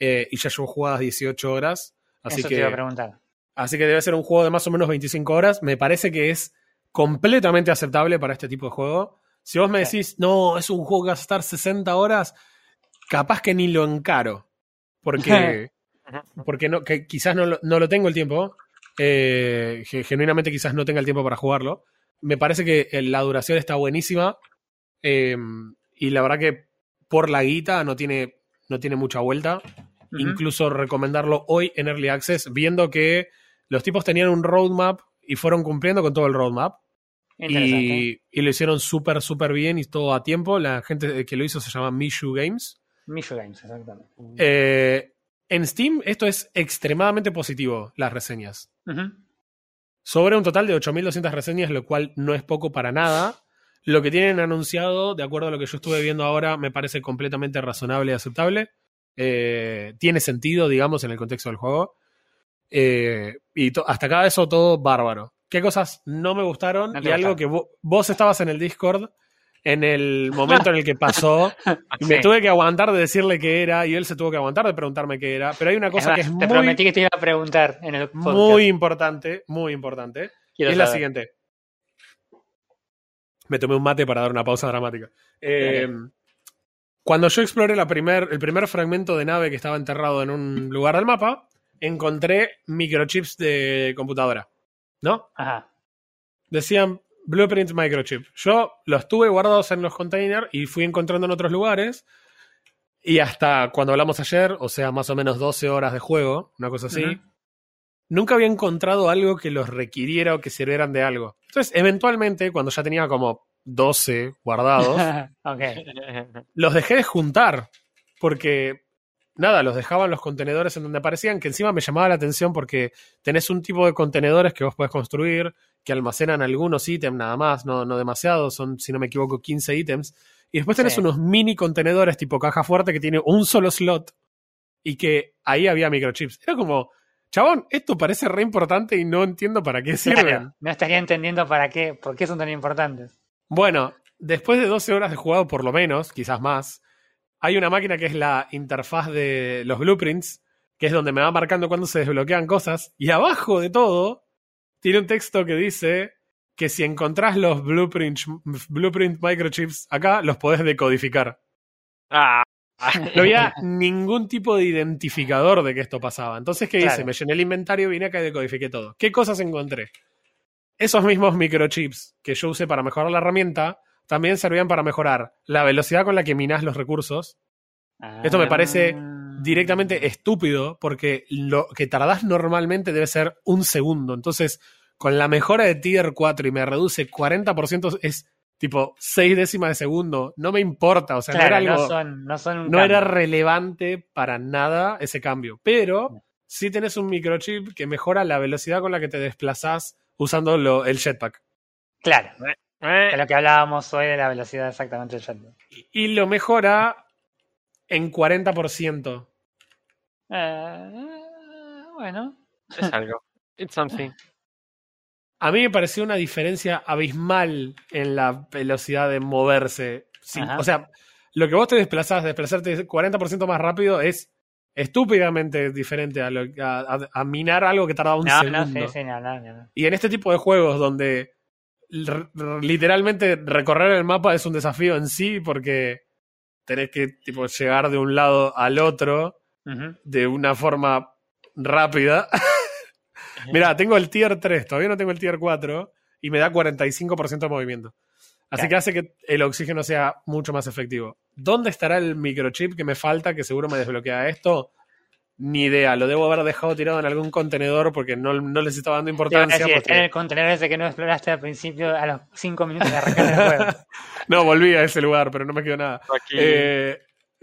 y ya llevo jugadas 18 horas. Así Eso que, te iba a preguntar. Así que debe ser un juego de más o menos 25 horas. Me parece que es completamente aceptable para este tipo de juego. Si vos me decís, no, es un juego que va a estar 60 horas, capaz que ni lo encaro. Porque porque no, que quizás no lo, no lo tengo el tiempo, eh, ge- genuinamente quizás no tenga el tiempo para jugarlo. Me parece que eh, la duración está buenísima eh, y la verdad que por la guita no tiene, no tiene mucha vuelta. Incluso recomendarlo hoy en Early Access, viendo que los tipos tenían un roadmap y fueron cumpliendo con todo el roadmap. Y, y lo hicieron súper, súper bien y todo a tiempo. La gente que lo hizo se llama Mishu Games. Mishu Games, exactamente. Eh, en Steam esto es extremadamente positivo, las reseñas. Sobre un total de 8.200 reseñas, lo cual no es poco para nada. Lo que tienen anunciado, de acuerdo a lo que yo estuve viendo ahora, me parece completamente razonable y aceptable. Eh, tiene sentido, digamos, en el contexto del juego. Eh, y hasta acá eso todo bárbaro. ¿Qué cosas no me gustaron? No y algo que vo- vos estabas en el Discord en el momento en el que pasó. y me tuve que aguantar de decirle qué era y él se tuvo que aguantar de preguntarme qué era. Pero hay una cosa que es te muy, prometí que te iba a preguntar en el podcast. muy importante, muy importante. Quiero es la siguiente. Me tomé un mate para dar una pausa dramática. Eh, cuando yo exploré la primer, el primer fragmento de nave que estaba enterrado en un lugar del mapa, encontré microchips de computadora. ¿No? Ajá. Decían Blueprint Microchip. Yo los tuve guardados en los containers y fui encontrando en otros lugares. Y hasta cuando hablamos ayer, o sea, más o menos 12 horas de juego, una cosa así, nunca había encontrado algo que los requiriera o que sirvieran de algo. Entonces, eventualmente, cuando ya tenía como 12 guardados, los dejé de juntar. Porque, nada, los dejaba en los contenedores en donde aparecían, que encima me llamaba la atención porque tenés un tipo de contenedores que vos podés construir, que almacenan algunos ítems nada más, no, no demasiados, son, si no me equivoco, 15 ítems. Y después tenés Sí. unos mini contenedores tipo caja fuerte que tiene un solo slot y que ahí había microchips. Era como, chabón, esto parece re importante y no entiendo para qué sirven. Claro, no estaría entendiendo para qué, por qué son tan importantes. Bueno, después de 12 horas de jugado, por lo menos, quizás más, hay una máquina que es la interfaz de los blueprints, que es donde me va marcando cuando se desbloquean cosas, y abajo de todo tiene un texto que dice que si encontrás los blueprint, blueprint microchips acá, los podés decodificar. Ah, No había ningún tipo de identificador de que esto pasaba. Entonces, ¿qué hice? Me llené el inventario, vine acá y decodifiqué todo. ¿Qué cosas encontré? Esos mismos microchips que yo usé para mejorar la herramienta también servían para mejorar la velocidad con la que minás los recursos. Esto me parece Ah. Directamente estúpido, porque lo que tardás normalmente debe ser un segundo. Entonces, con la mejora de Tier 4 y me reduce 40%, es tipo 6 décimas de segundo. No me importa, o sea, Claro, no era algo no son, no son un no era cambio. relevante para nada ese cambio. Pero sí tenés un microchip que mejora la velocidad con la que te desplazás usando lo- el jetpack. Claro, eh, de lo que hablábamos hoy de la velocidad exactamente del jetpack. Y lo mejora en 40%. Eh, bueno, es algo. It's something. A mí me pareció una diferencia abismal en la velocidad de moverse. Sí, o sea, lo que vos te desplazás, desplazarte 40% más rápido es estúpidamente diferente a, lo, a, a- a minar algo que tarda un No, segundo. no, sí, sí, no, no, no. Y en este tipo de juegos donde literalmente recorrer el mapa es un desafío en sí porque tenés que tipo, llegar de un lado al otro de una forma rápida. Mira, tengo el tier 3, todavía no tengo el tier 4 y me da 45% de movimiento. Así Claro. que hace que el oxígeno sea mucho más efectivo. ¿Dónde estará el microchip que me falta que seguro me desbloquea esto? Ni idea, lo debo haber dejado tirado en algún contenedor porque no, no les estaba dando importancia. decir, porque- está en el contenedor ese que no exploraste al principio a los 5 minutos de arrancar el juego. No, volví a ese lugar, pero no me quedó nada. Aquí, Eh,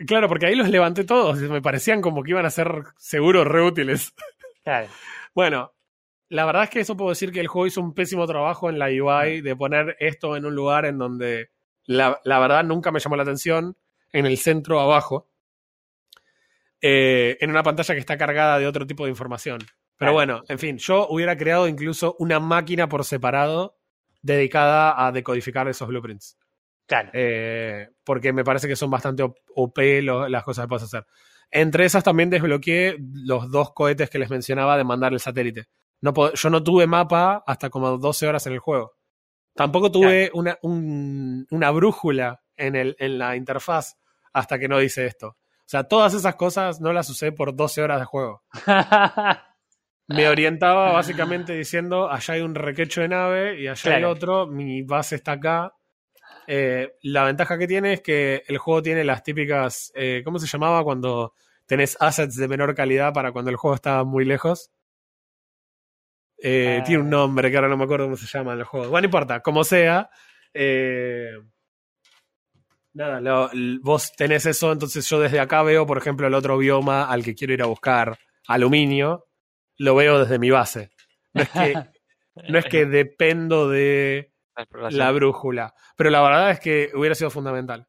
claro, porque ahí los levanté todos. y Me parecían como que iban a ser seguros reútiles. Claro. Bueno, la verdad es que eso puedo decir que el juego hizo un pésimo trabajo en la UI de poner esto en un lugar en donde la, la verdad nunca me llamó la atención, en el centro abajo, eh, en una pantalla que está cargada de otro tipo de información. Pero bueno, en fin, yo hubiera creado incluso una máquina por separado dedicada a decodificar esos blueprints. Claro. Eh, porque me parece que son bastante op- lo- las cosas que puedes hacer. Entre esas también desbloqueé los dos cohetes que les mencionaba de mandar el satélite. No yo no tuve mapa hasta como 12 horas en el juego. Tampoco tuve una, un- una brújula en, el, en la interfaz hasta que no hice esto. O sea, todas esas cosas no las usé por 12 horas de juego. Me orientaba básicamente diciendo, allá hay un requecho de nave y allá hay otro, mi base está acá. Eh, la ventaja que tiene es que el juego tiene las típicas, eh, ¿cómo se llamaba cuando tenés assets de menor calidad para cuando el juego está muy lejos? Eh, Ah. Tiene un nombre que ahora no me acuerdo cómo se llama en el juego. Bueno, no importa, como sea. eh, nada, lo- vos tenés eso, entonces yo desde acá veo, por ejemplo, el otro bioma al que quiero ir a buscar aluminio, lo veo desde mi base. No es que, no es que dependo de la brújula. Pero la verdad es que hubiera sido fundamental.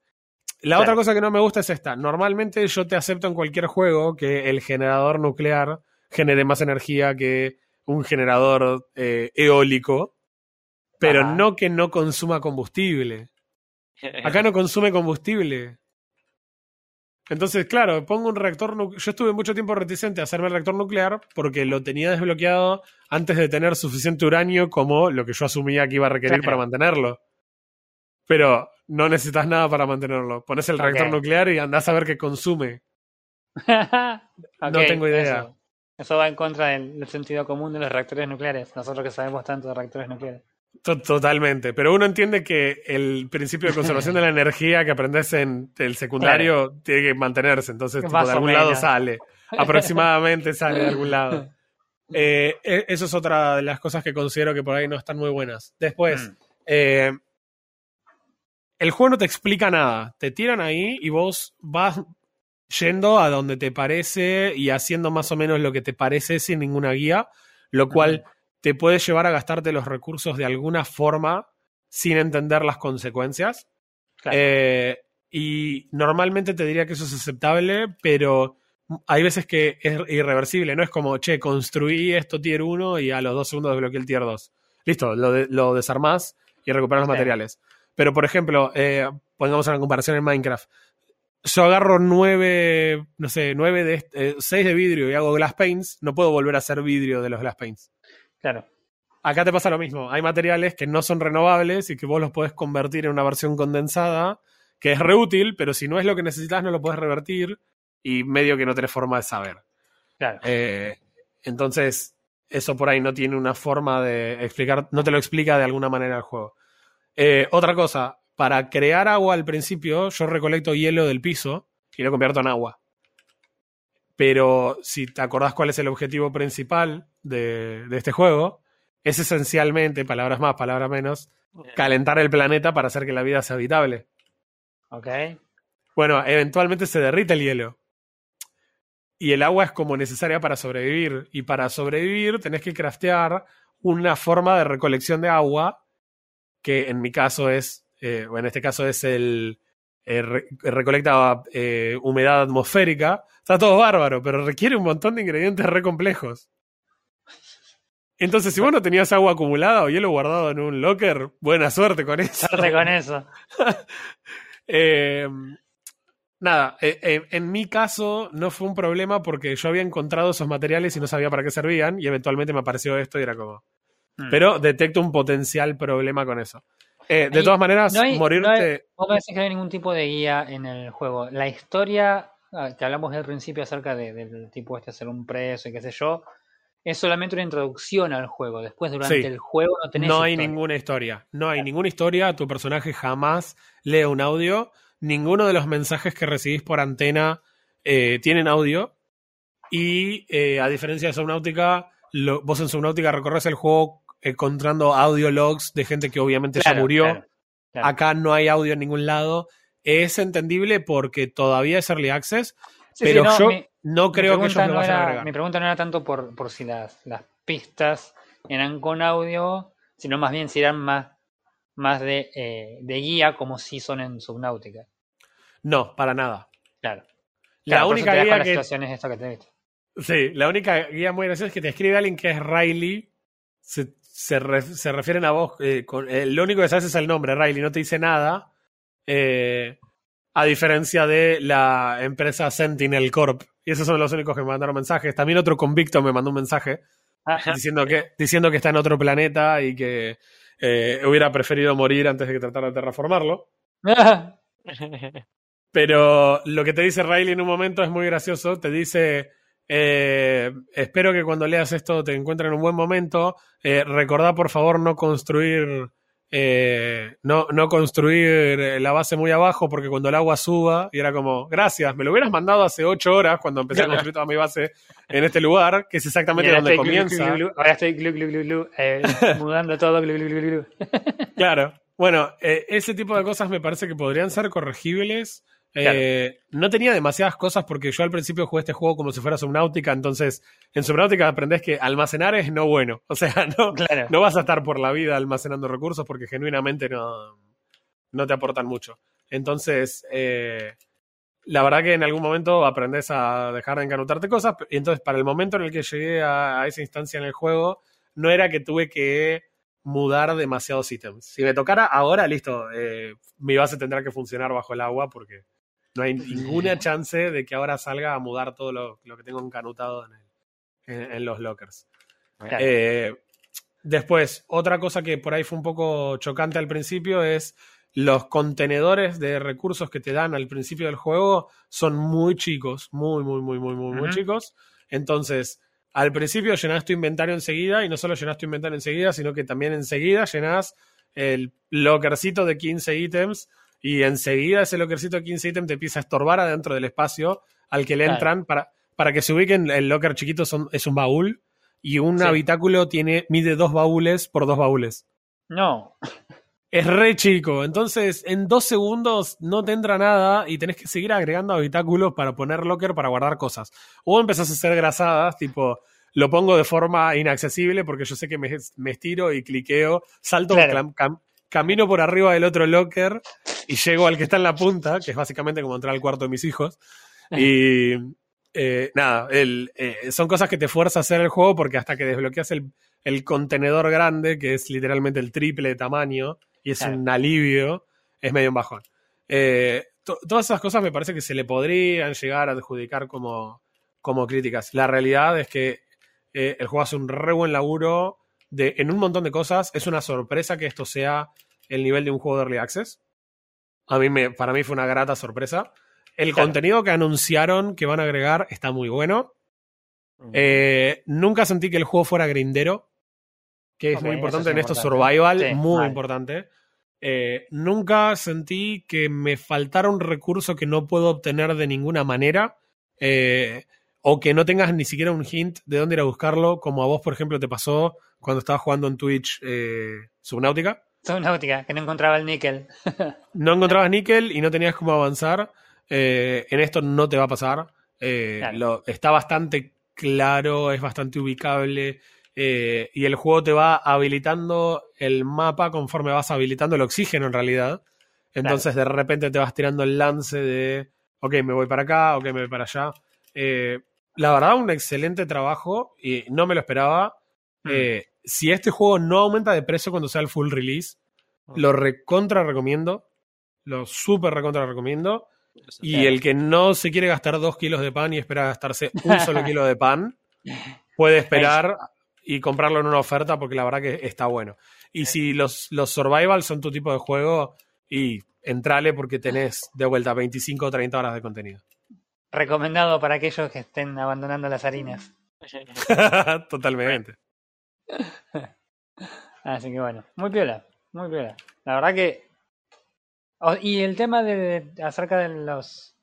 La Claro. otra cosa que no me gusta es esta. Normalmente yo te acepto en cualquier juego que el generador nuclear genere más energía que un generador eh, eólico, pero Ajá. no que no consuma combustible. Acá no consume combustible. Entonces, claro, pongo un reactor nuclear. Yo estuve mucho tiempo reticente a hacerme el reactor nuclear porque lo tenía desbloqueado antes de tener suficiente uranio como lo que yo asumía que iba a requerir Claro. para mantenerlo. Pero no necesitas nada para mantenerlo. Pones el reactor nuclear y andás a ver qué consume. No tengo idea. Eso, eso va en contra del, del sentido común de los reactores nucleares. Nosotros que sabemos tanto de reactores nucleares. To- Totalmente. Pero uno entiende que el principio de conservación de la energía que aprendes en el secundario tiene que mantenerse. Entonces, tipo, de algún lado sale. Aproximadamente sale de algún lado. Eh, e- eso es otra de las cosas que considero que por ahí no están muy buenas. Después, Mm. eh, el juego no te explica nada. Te tiran ahí y vos vas yendo a donde te parece y haciendo más o menos lo que te parece sin ninguna guía, lo cual te puede llevar a gastarte los recursos de alguna forma sin entender las consecuencias. Claro. Eh, y normalmente te diría que eso es aceptable, pero hay veces que es irreversible. No es como, che, construí esto tier 1 y a los dos segundos desbloqueé el tier 2. Listo, lo, de- lo desarmás y recuperas los materiales. Pero, por ejemplo, eh, pongamos una comparación en Minecraft. Yo agarro nueve, no sé, nueve de eh, seis de vidrio y hago glass paints, no puedo volver a hacer vidrio de los glass paints. Claro. Acá te pasa lo mismo. Hay materiales que no son renovables y que vos los podés convertir en una versión condensada, que es reútil, pero si no es lo que necesitas, no lo podés revertir y medio que no tenés forma de saber. Claro. Eh, entonces, eso por ahí no tiene una forma de explicar, no te lo explica de alguna manera el juego. Eh, otra cosa, para crear agua al principio, yo recolecto hielo del piso y lo convierto en agua. Pero si te acordás cuál es el objetivo principal de, de este juego, es esencialmente, palabras más, palabras menos, calentar el planeta para hacer que la vida sea habitable. Ok. Bueno, eventualmente se derrite el hielo. Y el agua es como necesaria para sobrevivir. Y para sobrevivir tenés que craftear una forma de recolección de agua, que en mi caso es, eh, o en este caso es el, eh, re- recolecta eh, humedad atmosférica. Está todo bárbaro, pero requiere un montón de ingredientes re complejos. Entonces, si vos no tenías agua acumulada o hielo guardado en un locker, buena suerte con eso. Suerte con eso. Eh, nada, eh, eh, en mi caso no fue un problema porque yo había encontrado esos materiales y no sabía para qué servían y eventualmente me apareció esto y era como... Mm. Pero detecto un potencial problema con eso. Eh, de Ahí todas maneras, no hay- morirte... no hay- Vos me decís que no hay ningún tipo de guía en el juego. La historia, ah, que hablamos al principio acerca de- del tipo este ser un preso y qué sé yo, es solamente una introducción al juego. Después, durante Sí. el juego, no tenés No hay historia. ninguna historia. No hay ninguna historia. Tu personaje jamás lee un audio. Ninguno de los mensajes que recibís por antena eh, tienen audio. Y eh, a diferencia de Subnautica, lo- vos en Subnautica recorres el juego encontrando audio logs de gente que obviamente Claro, ya murió. claro, claro. Acá no hay audio en ningún lado. Es entendible porque todavía es Early Access, Sí, sí, pero no, yo mi- no creo que ellos pregunta lo no vayan a agregar. Mi pregunta no era tanto por, por si las, las pistas eran con audio, sino más bien si eran más, más de, eh, de guía como si son en Subnautica. No, para nada. Claro. La Claro, única guía que situaciones estas que te. Sí, la única guía muy graciosa es que te escribe alguien que es Riley. Se, se, se refieren a vos. eh, con, eh, lo único que sabes es el nombre, Riley, no te dice nada. eh, a diferencia de la empresa Sentinel Corp. Y esos son los únicos que me mandaron mensajes. También otro convicto me mandó un mensaje diciendo que, diciendo que está en otro planeta y que eh, hubiera preferido morir antes de que tratara de terraformarlo. Pero lo que te dice Riley en un momento es muy gracioso. Te dice, eh, espero que cuando leas esto te encuentres en un buen momento. Eh, recordá, por favor, no construir, eh, no, no construir eh, la base muy abajo porque cuando el agua suba, y era como, gracias, me lo hubieras mandado hace ocho horas cuando empecé a construir toda mi base en este lugar, que es exactamente donde estoy glu, glu, comienza. glu, glu, ahora estoy glu, glu, glu, glu, eh, mudando todo. Claro. Bueno, eh, ese tipo de cosas me parece que podrían ser corregibles. Eh, No tenía demasiadas cosas porque yo al principio jugué este juego como si fuera Subnautica, entonces en Subnautica aprendés que almacenar es no bueno. O sea, no, Claro. no vas a estar por la vida almacenando recursos porque genuinamente no, no te aportan mucho. Entonces, eh, la verdad que en algún momento aprendes a dejar de encanutarte cosas. Y entonces, para el momento en el que llegué a, a esa instancia en el juego, no era que tuve que mudar demasiados ítems. Si me tocara ahora, listo, eh, mi base tendrá que funcionar bajo el agua porque no hay ninguna chance de que ahora salga a mudar todo lo, lo que tengo encanutado en, el- en- en los lockers. Claro. Eh, después, otra cosa que por ahí fue un poco chocante al principio es los contenedores de recursos que te dan al principio del juego son muy chicos, muy, muy, muy, muy, muy, muy chicos. Entonces, al principio llenás tu inventario enseguida y no solo llenás tu inventario enseguida, sino que también enseguida llenás el lockercito de 15 ítems y enseguida ese lockercito de 15 ítems te empieza a estorbar adentro del espacio al que le Claro. entran para, para que se ubiquen. El locker chiquito son, es un baúl y un Sí. habitáculo tiene, mide dos baúles por dos baúles. No. Es re chico, entonces en dos segundos no te entra nada y tenés que seguir agregando habitáculos para poner locker para guardar cosas. O empezás a hacer grasadas, tipo, lo pongo de forma inaccesible porque yo sé que me, me estiro y cliqueo, salto, Claro. cam- cam- camino por arriba del otro locker y llego al que está en la punta, que es básicamente como entrar al cuarto de mis hijos. Y eh, nada, el, eh, son cosas que te fuerza a hacer el juego porque hasta que desbloqueas el, el contenedor grande, que es literalmente el triple de tamaño, y es Claro. un alivio, es medio un bajón. Eh, to- todas esas cosas me parece que se le podrían llegar a adjudicar como, como críticas. La realidad es que el juego hace un re buen laburo de, en un montón de cosas. Es una sorpresa que esto sea el nivel de un juego de Early Access. A mí me, para mí fue una grata sorpresa. El Claro. contenido que anunciaron que van a agregar está muy bueno. Mm. Eh, nunca sentí que el juego fuera grindero, que es muy importante es en esto importante. survival, Sí, muy importante. Eh, nunca sentí que me faltara un recurso que no puedo obtener de ninguna manera, eh, o que no tengas ni siquiera un hint de dónde ir a buscarlo, como a vos, por ejemplo, te pasó cuando estabas jugando en Twitch eh, Subnautica. Subnautica, que no encontraba el níquel. No encontrabas níquel y no tenías cómo avanzar. Eh, en esto no te va a pasar. Eh, Claro. lo- está bastante claro, es bastante ubicable. eh, y el juego te va habilitando el mapa conforme vas habilitando el oxígeno en realidad. Entonces de repente te vas tirando el lance de, ok, me voy para acá, ok, me voy para allá. La verdad, un excelente trabajo y no me lo esperaba. Eh, si este juego no aumenta de precio cuando sea el full release, lo recontra recomiendo. Lo súper recontra recomiendo. Y el que no se quiere gastar dos kilos de pan y espera gastarse un solo kilo de pan, puede esperar y comprarlo en una oferta porque la verdad que está bueno. Y si los, los survival son tu tipo de juego, y entrale porque tenés de vuelta 25 o 30 horas de contenido. Recomendado para aquellos que estén abandonando las harinas. Totalmente. Así que bueno, muy piola, muy piola. La verdad que. y el tema de, de- acerca de los.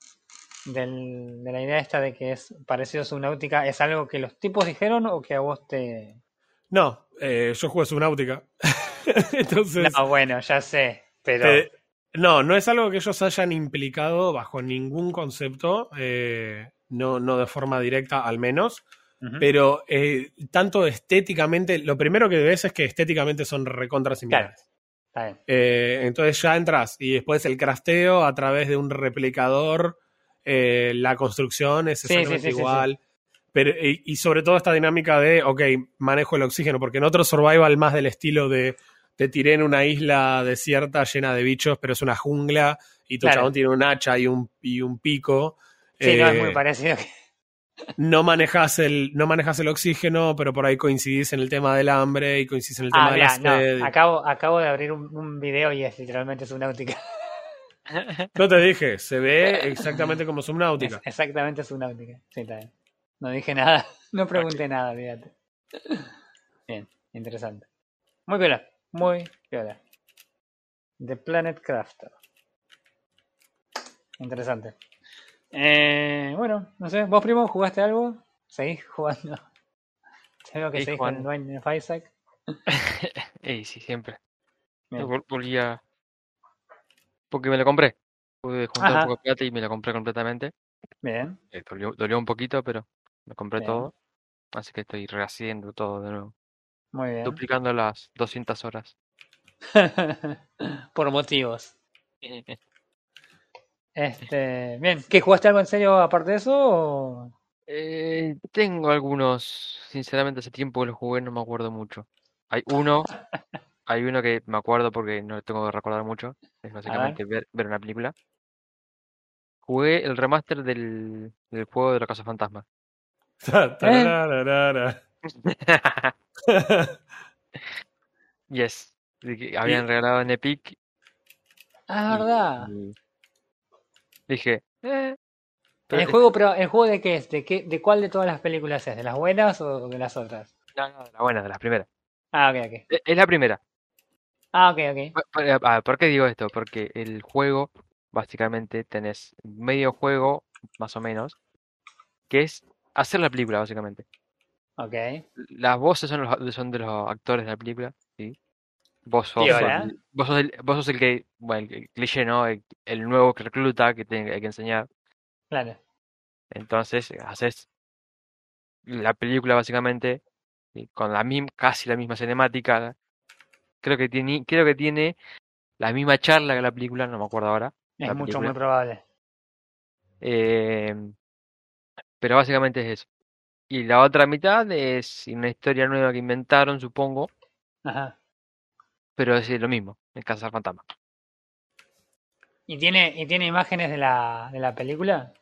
del- de la idea esta de que es parecido a Subnautica, ¿es algo que los tipos dijeron o que a vos te.? No, eh, yo juego Subnautica. Entonces, No, bueno, ya sé, pero. eh, no, no es algo que ellos hayan implicado bajo ningún concepto, eh, no, no de forma directa al menos, Pero eh, tanto estéticamente, lo primero que ves es que estéticamente son recontra similares. Está bien. Eh, entonces ya entras y después el crafteo a través de un replicador, eh, la construcción es sí, exactamente sí, sí, igual. Pero, y, y sobre todo esta dinámica de, ok, manejo el oxígeno, porque en otro survival más del estilo de te tiré en una isla desierta llena de bichos, pero es una jungla y tu Claro. chabón tiene un hacha y un, y un pico. Sí, no, es muy parecido. No manejas el no manejas el oxígeno, pero por ahí coincidís en el tema del hambre y coincidís en el tema Ah, de la sed. no, acabo, acabo de abrir un, un video y es literalmente Subnautica. No te dije, se ve exactamente como Subnautica. Es exactamente Subnautica. Sí, está bien. No dije nada, no pregunté nada, fíjate. Bien, interesante. Muy piola, muy piola. The Planet Crafter. Interesante. Eh, bueno, no sé, ¿vos primo jugaste algo? ¿Seguís jugando? Te veo que Sí, seguís con jugando. Binding of Isaac. Ey, sí, siempre. Bien. Vol- Volví a... Porque me la compré. Pude juntar Ajá. un poco de plata y me la compré completamente. Bien, Eh, dolió, dolió un poquito, pero me compré Bien. todo. Así que estoy rehaciendo todo de nuevo. muy bien. Duplicando las 200 horas. Por motivos. Este, bien, ¿qué jugaste algo en serio aparte de eso? o- Eh, tengo algunos, sinceramente hace tiempo que los jugué, no me acuerdo mucho. Hay uno, hay uno que me acuerdo porque no tengo que recordar mucho, es básicamente ver, ver una película. Jugué el remaster del, del juego de la Casa Fantasma. Tarararara. Yes, habían regalado en Epic Ah, y- verdad. y dije, eh, pero ¿El es- juego, pero el juego de qué es? ¿De qué, de cuál de todas las películas es? ¿De las buenas o de las otras? no, no, de la buena, de las primeras. Ah, ok, ok. Eh, Es la primera. Ah, ok, ok. Por- por- ah, ¿Por qué digo esto? Porque el juego, básicamente, tenés medio juego, más o menos, que es hacer la película, básicamente. Ok. Las voces son, los, son de los actores de la película, ¿sí? Vos sos, el, vos sos, el, vos sos el que, bueno, el, el cliché, ¿no? El, el nuevo que recluta que tiene, hay que enseñar. Claro. Entonces, haces la película, básicamente, con la mim- casi la misma cinemática. Creo que tiene, creo que tiene la misma charla que la película, no me acuerdo ahora. Es mucho, muy probable. Eh, pero básicamente es eso. Y la otra mitad es una historia nueva que inventaron, supongo, Ajá. Pero es lo mismo, es Cazar Fantasma. ¿Y tiene, y tiene imágenes de la, de la película?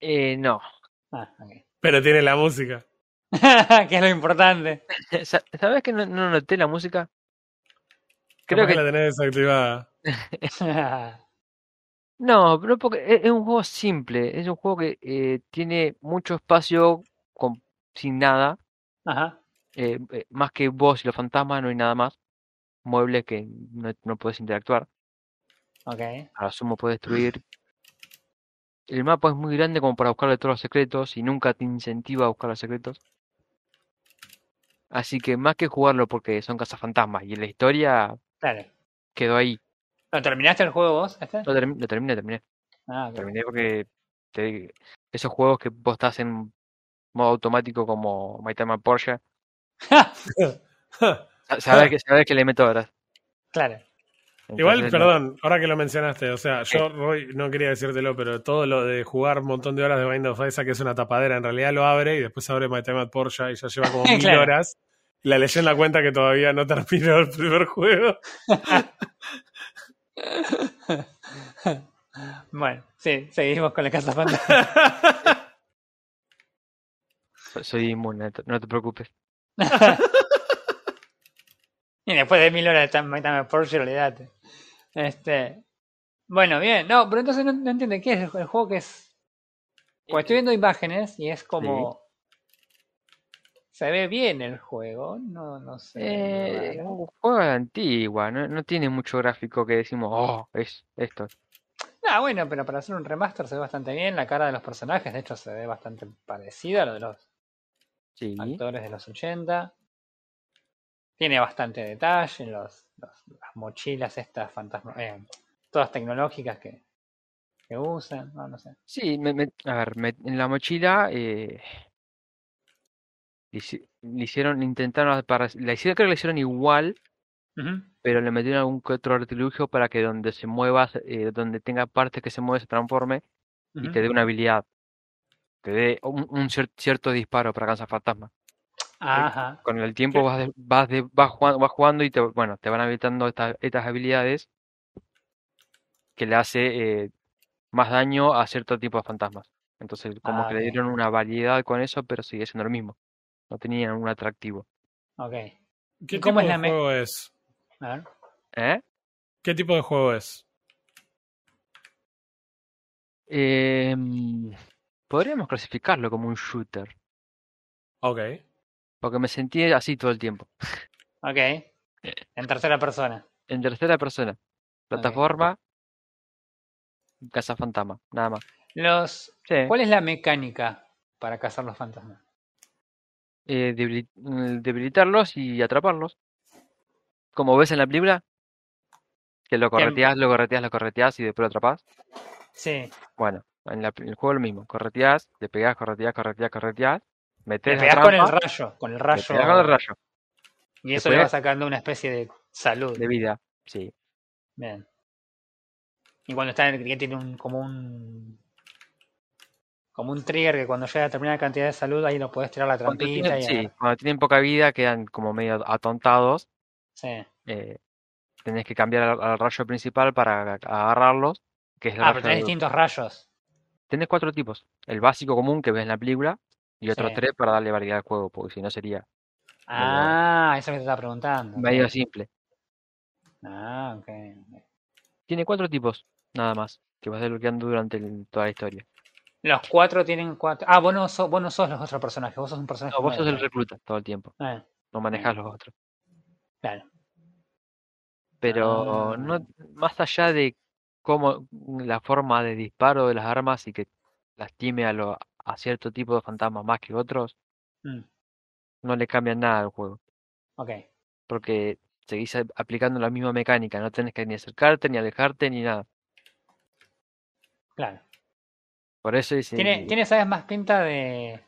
Eh, no. Ah. Pero tiene la música. que es lo importante. Sa- ¿Sabes que no, no noté la música? Creo que la tenés desactivada. no, pero porque es, es un juego simple, es un juego que eh, tiene mucho espacio con, sin nada, Ajá. eh, eh, más que vos y los fantasmas no hay nada más, muebles que no, no puedes interactuar. Ok. A lo sumo puedes destruir. El mapa es muy grande como para buscarle todos los secretos y nunca te incentiva a buscar los secretos. Así que más que jugarlo porque son cazafantasmas y la historia Claro. quedó ahí. ¿Lo terminaste el juego vos? Este? Lo, lo terminé, terminé. Ah. Terminé porque te- esos juegos que vos estás en modo automático como My Time at Porsche, sa- sabes que, sabes que le meto horas. claro. Igual, Entonces, perdón, ahora que lo mencionaste, o sea, yo Roy, no quería decírtelo, pero todo lo de jugar un montón de horas de Bind of Isaac que es una tapadera, en realidad lo abre y después abre My Time at Porsche y ya lleva como mil Claro. horas. La leyenda cuenta que todavía no terminó el primer juego. bueno, sí, seguimos con la casa fantasma. So- Soy inmune, no te preocupes. y después de mil horas de Time Time Force, olvídate. Este. Bueno, bien. No, pero entonces no, no entiendo qué es el, el juego que es. Porque estoy viendo imágenes y es como. Se ve bien el juego, no, no sé. Eh, un juego de antigua, no, no tiene mucho gráfico que decimos, oh, es esto. Ah, bueno, pero para hacer un remaster se ve bastante bien. La cara de los personajes, de hecho, se ve bastante parecida a lo de los Sí. actores de los 80. Tiene bastante detalle, los, los- las mochilas estas fantasma, eh, todas tecnológicas que, que usan, no, no sé. Sí, me- me- a ver, me- en la mochila eh, le hici- le hicieron, intentaron, para, la hicieron, creo que la hicieron igual, pero le metieron algún otro artilugio para que donde se mueva, eh, donde tenga partes que se mueve, se transforme y te dé una habilidad, te dé un, un cier- cierto disparo para alcanzar fantasmas. Ajá. Con el tiempo vas, de- vas, de- vas, jugando, vas jugando y te, bueno, te van habilitando estas, estas habilidades que le hace eh, más daño a cierto tipo de fantasmas. Entonces, como Ah, que le ok. dieron una variedad con eso, pero sigue siendo lo mismo. No tenían un atractivo. Ok. ¿Qué ¿Y cómo tipo es de la me- juego es? A ver. ¿Eh? ¿Qué tipo de juego es? Em, podríamos clasificarlo como un shooter, Ok. Porque me sentí así todo el tiempo. Ok. En tercera persona. En tercera persona, plataforma, casa fantasma, nada más. Los, Sí. ¿Cuál es la mecánica para cazar los fantasmas? eh, mm, debilitarlos y atraparlos. Como ves en la película, que lo Bien. correteas, lo correteas, lo correteas y después lo atrapas. Sí. Bueno, en, la- en el juego lo mismo, correteas, le pegás, correteas, correteas, Te metes pegás con el rayo, con el rayo. con el rayo Y eso le va sacando una especie de salud. de vida, sí. Bien. Y cuando está en el que tiene un, como un como un trigger que cuando llega a determinada cantidad de salud ahí lo podés tirar la Cuando trampita tienen, y sí, cuando tienen poca vida quedan como medio atontados, Sí. eh, tenés que cambiar al, al rayo principal para agarrarlos, que es el Ah, rayo pero tenés de- distintos rayos. Tenés cuatro tipos. El básico común que ves en la película y otros Sí. tres para darle variedad al juego, porque si no sería Ah, eso que te estaba preguntando. medio simple. Ah, ok. Tiene cuatro tipos, nada más, que vas desbloqueando durante el- toda la historia. Los cuatro tienen cuatro. Ah, vos no, sos, vos no sos los otros personajes, vos sos un personaje. No, vos sos el recluta todo el tiempo, Ah, no manejas los otros. claro. Pero Ah. no, más allá de cómo la forma de disparo de las armas y que lastime a, lo, a cierto tipo de fantasmas más que otros, Mm, no le cambian nada al juego. ok. Porque seguís aplicando la misma mecánica, no tenés que ni acercarte, ni alejarte, ni nada. Claro. Por eso es, Tiene, tiene, ¿sabes? Más pinta de.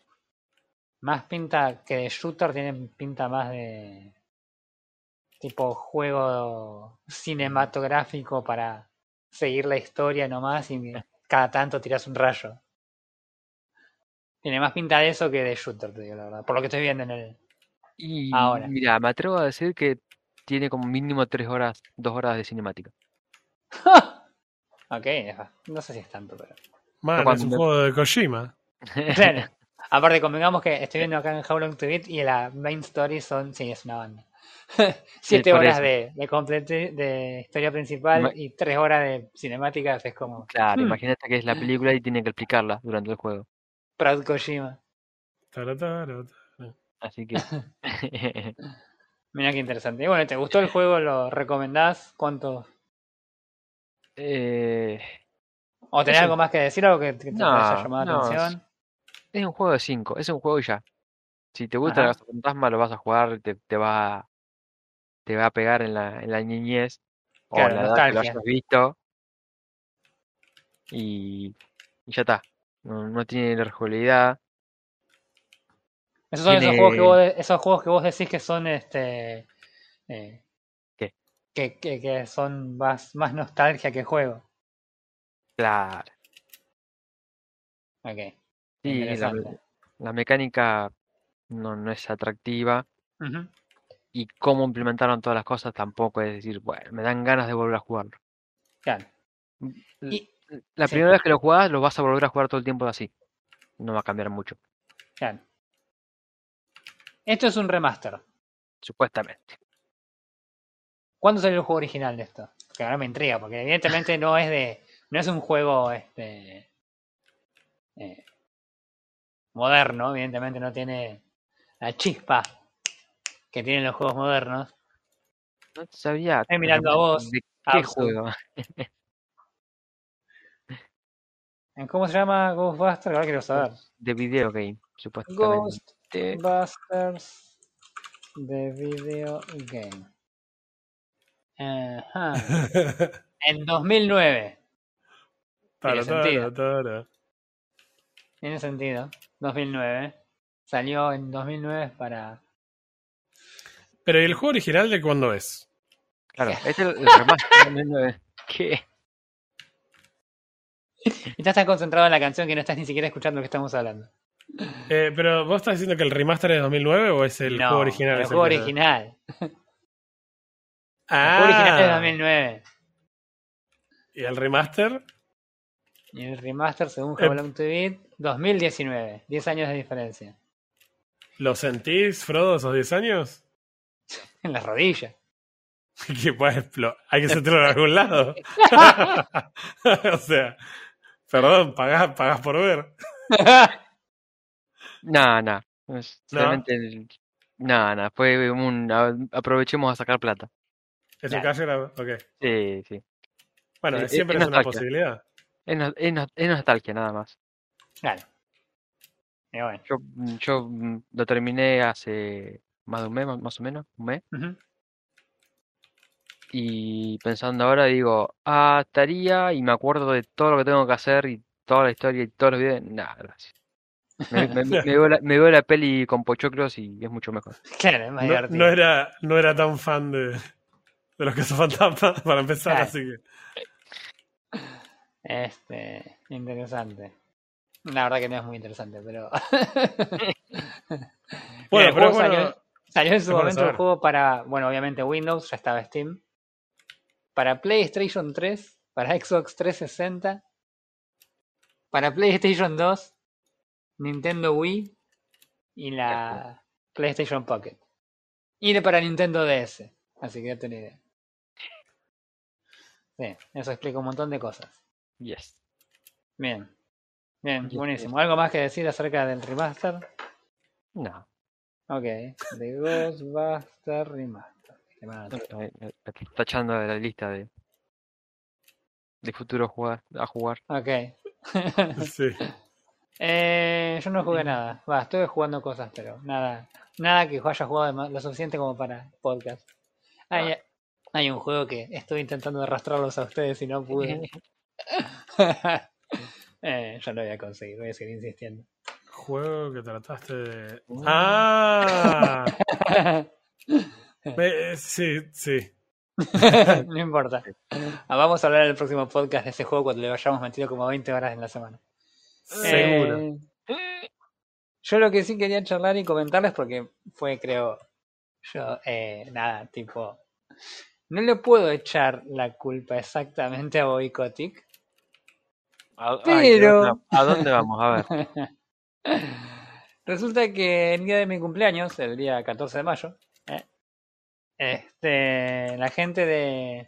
Más pinta que de shooter, tiene pinta más de. Tipo juego cinematográfico para seguir la historia nomás y cada tanto tiras un rayo. Tiene más pinta de eso que de shooter, te digo la verdad. Por lo que estoy viendo en el. Y Ahora. mira, me atrevo a decir que tiene como mínimo tres horas, dos horas de cinemática. ok, no sé si es tanto, pero. Man, es un me- juego de Kojima. Claro. Aparte, convengamos que estoy viendo acá en How Long to Beat y la main story son. Sí, es una banda. Siete horas de, de, complete- de historia principal Ma- y tres horas de cinemáticas. Es como. Claro, Hmm. imagínate que es la película y tienen que explicarla durante el juego. Proud Kojima. Así que Mira qué interesante. Y bueno, ¿te gustó el juego? ¿Lo recomendás? ¿Cuánto? eh, ¿O tenés Es un- algo más que decir? ¿Algo que, que te No, haya llamado la no, atención? es un juego de 5, es un juego y ya. Si te gusta Ajá. el fantasma lo vas a jugar, te, te va a, te va a pegar en la, en la niñez o Claro, en la edad que lo hayas visto. Y, y ya está. No, no tiene rejugabilidad. Esos son esos tiene- juegos que vos, esos juegos que vos decís que son este. eh, ¿Qué? Que, que, que son más, más nostalgia que juego. Claro. Ok. Sí, la, la mecánica no, no es atractiva. Y cómo implementaron todas las cosas tampoco es decir, bueno, me dan ganas de volver a jugarlo. Claro. L- Y, La sí. primera vez que lo jugás, lo vas a volver a jugar todo el tiempo así. No va a cambiar mucho, claro. Esto es un remaster. supuestamente. ¿Cuándo salió el juego original de esto? Que ahora me intriga, porque evidentemente no es de. no es un juego este. eh, moderno, evidentemente no tiene la chispa que tienen los juegos modernos. No sabría. Estoy mirando a vos, ¿De qué juego? ¿En ¿Cómo se llama Ghostbusters? Ahora quiero saber. De video game, supuestamente. Ghostbusters de video game. Ajá. En 2009. Tara, Tiene sentido. Tiene sentido. 2009. Salió en 2009 para... Pero ¿y el juego original de cuándo es? Claro, este es el, el remaster. ¿Qué? Y estás tan concentrado en la canción que no estás ni siquiera escuchando lo que estamos hablando. Eh, pero ¿vos estás diciendo que el remaster es de 2009 o es el no, juego original? El juego original. El Ah, juego original es de 2009. ¿Y el remaster? Y el remaster, según Eh. Long to Beat, 2019. 10 años de diferencia. ¿Lo sentís, Frodo, esos 10 años? En las rodillas. que puede explo- Hay que sentirlo en algún lado. o sea, perdón, pagás, pagás por ver. No, no. Es Realmente. el- No, no. Fue un. a- Aprovechemos a sacar plata. ¿Es Claro. calle? era- Ok. Sí, sí. Bueno, siempre es es una nostalgia. posibilidad. Es, no- es, no- es nostalgia, nada más. Claro. Y bueno. Yo, yo mm, lo terminé hace más de un mes, más- más o menos, un mes. Ujú. Y pensando ahora digo, ah, estaría y me acuerdo de todo lo que tengo que hacer y toda la historia y todos los videos. Nah, gracias. Me, me- veo la, me veo la peli con pochoclos y es mucho mejor. Claro, es más No, divertido. no era, no era tan fan de, de los que son fantasmas para empezar, Claro. así que. Este, interesante. La verdad que no es muy interesante, pero. Bueno, el pero bueno, salió, salió en su momento el juego para, bueno, obviamente Windows, ya estaba Steam. Para PlayStation 3, para Xbox 360, para PlayStation 2, Nintendo Wii y la PlayStation Pocket. Y de para Nintendo DS. Así que ya tenés idea. Sí, eso explica un montón de cosas. Yes. Bien. Bien, Yes, buenísimo. ¿Algo más que decir acerca del remaster? No, Ok, The Ghostbuster Remaster. Me- me estoy tachando de la lista de, de futuros jugar, a jugar. Ok. Sí. Eh, yo no jugué nada. Va, estuve jugando cosas, pero nada. Nada que haya jugado lo suficiente como para podcast. Hay, hay un juego que estoy intentando arrastrarlos a ustedes y no pude. eh, yo lo voy a conseguir, voy a seguir insistiendo. Juego que trataste de. Mm. ¡Ah! Me- sí, sí. no importa. Ah, Vamos a hablar en el próximo podcast de ese juego cuando le hayamos metido como 20 horas en la semana. Seguro. Eh, yo lo que sí quería charlar y comentarles porque fue, creo, yo, eh, nada, tipo, no le puedo echar la culpa exactamente a ay, qué Pero- ¿A dónde vamos? A ver. Resulta que el día de mi cumpleaños, el día 14 de mayo, eh, este, la gente de,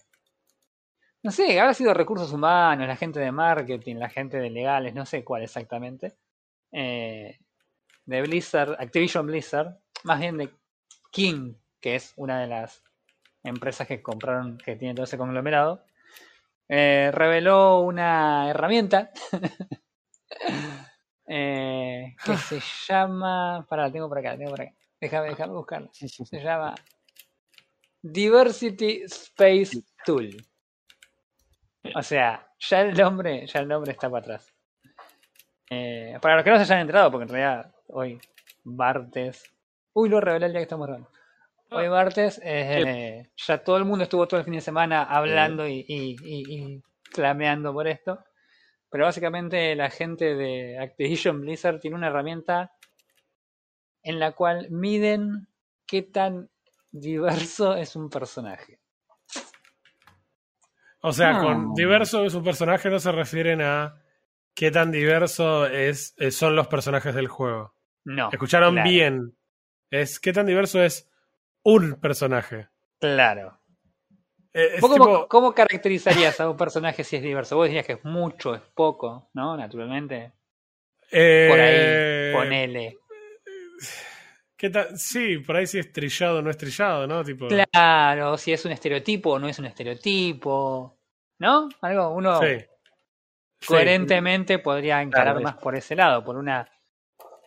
no sé, habrá sido recursos humanos, la gente de marketing, la gente de legales, no sé cuál exactamente, eh, de Blizzard, Activision Blizzard, más bien de King, que es una de las empresas que compraron, que tiene todo ese conglomerado, eh, reveló una herramienta eh, que se llama. Para, la tengo por acá, la tengo por acá. Déjame, déjame buscarla. Se llama Diversity Space Tool. O sea, ya el nombre, ya el nombre está para atrás. Eh, para los que no se hayan enterado, porque en realidad hoy martes. Uy, lo revelé el día que estamos grabando. Hoy martes, eh, ya todo el mundo estuvo todo el fin de semana hablando y, y- y- y clameando por esto. Pero básicamente la gente de Activision Blizzard tiene una herramienta en la cual miden qué tan diverso es un personaje. O sea, No. con diverso de su personaje no se refieren a qué tan diverso es, eh, son los personajes del juego. No. Escucharon claro, bien. Es qué tan diverso es un personaje. Claro. Eh, es ¿Vos cómo, tipo- cómo caracterizarías a un personaje si es diverso? Vos dirías que es mucho, es poco, ¿no? Naturalmente. Por ahí, eh, ponele. ¿Qué tan- sí, por ahí sí es trillado o no es trillado, ¿no? Tipo, Claro, si es un estereotipo o no es un estereotipo. ¿No? Algo, uno sí. Sí. coherentemente podría encarar Claro, más por ese lado, por una,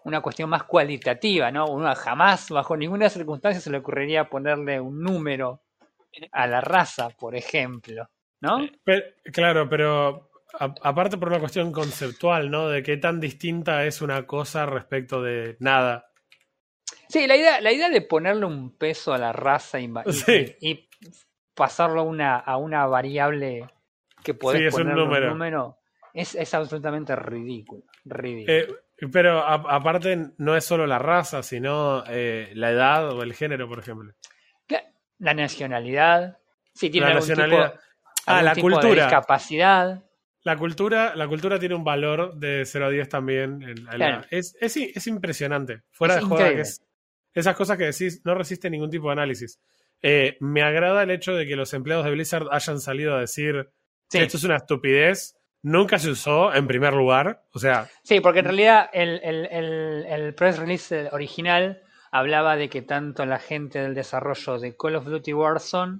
una cuestión más cualitativa, ¿no? Uno jamás, bajo ninguna circunstancia, se le ocurriría ponerle un número a la raza, por ejemplo, ¿no? Pe- claro, pero a- aparte por una cuestión conceptual, ¿no? De qué tan distinta es una cosa respecto de nada. Sí, la idea, la idea de ponerle un peso a la raza y, y- Sí. y pasarlo a una, a una variable que podés Sí, es un número. número es, es absolutamente ridículo. ridículo. Eh, pero a- aparte no es solo la raza, sino eh, la edad o el género, por ejemplo. La nacionalidad, si tiene La algún nacionalidad. tipo, Ah, algún la tipo de cultura. discapacidad. La cultura, la cultura tiene un valor de 0 a 10 también. en- en la- es, es, es impresionante. Fuera Es de joda, que es- esas cosas que decís no resisten ningún tipo de análisis. Eh, me agrada el hecho de que los empleados de Blizzard hayan salido a decir Sí. esto es una estupidez, nunca se usó en primer lugar. O sea, Sí, porque en realidad el, el, el, el press release original hablaba de que tanto la gente del desarrollo de Call of Duty Warzone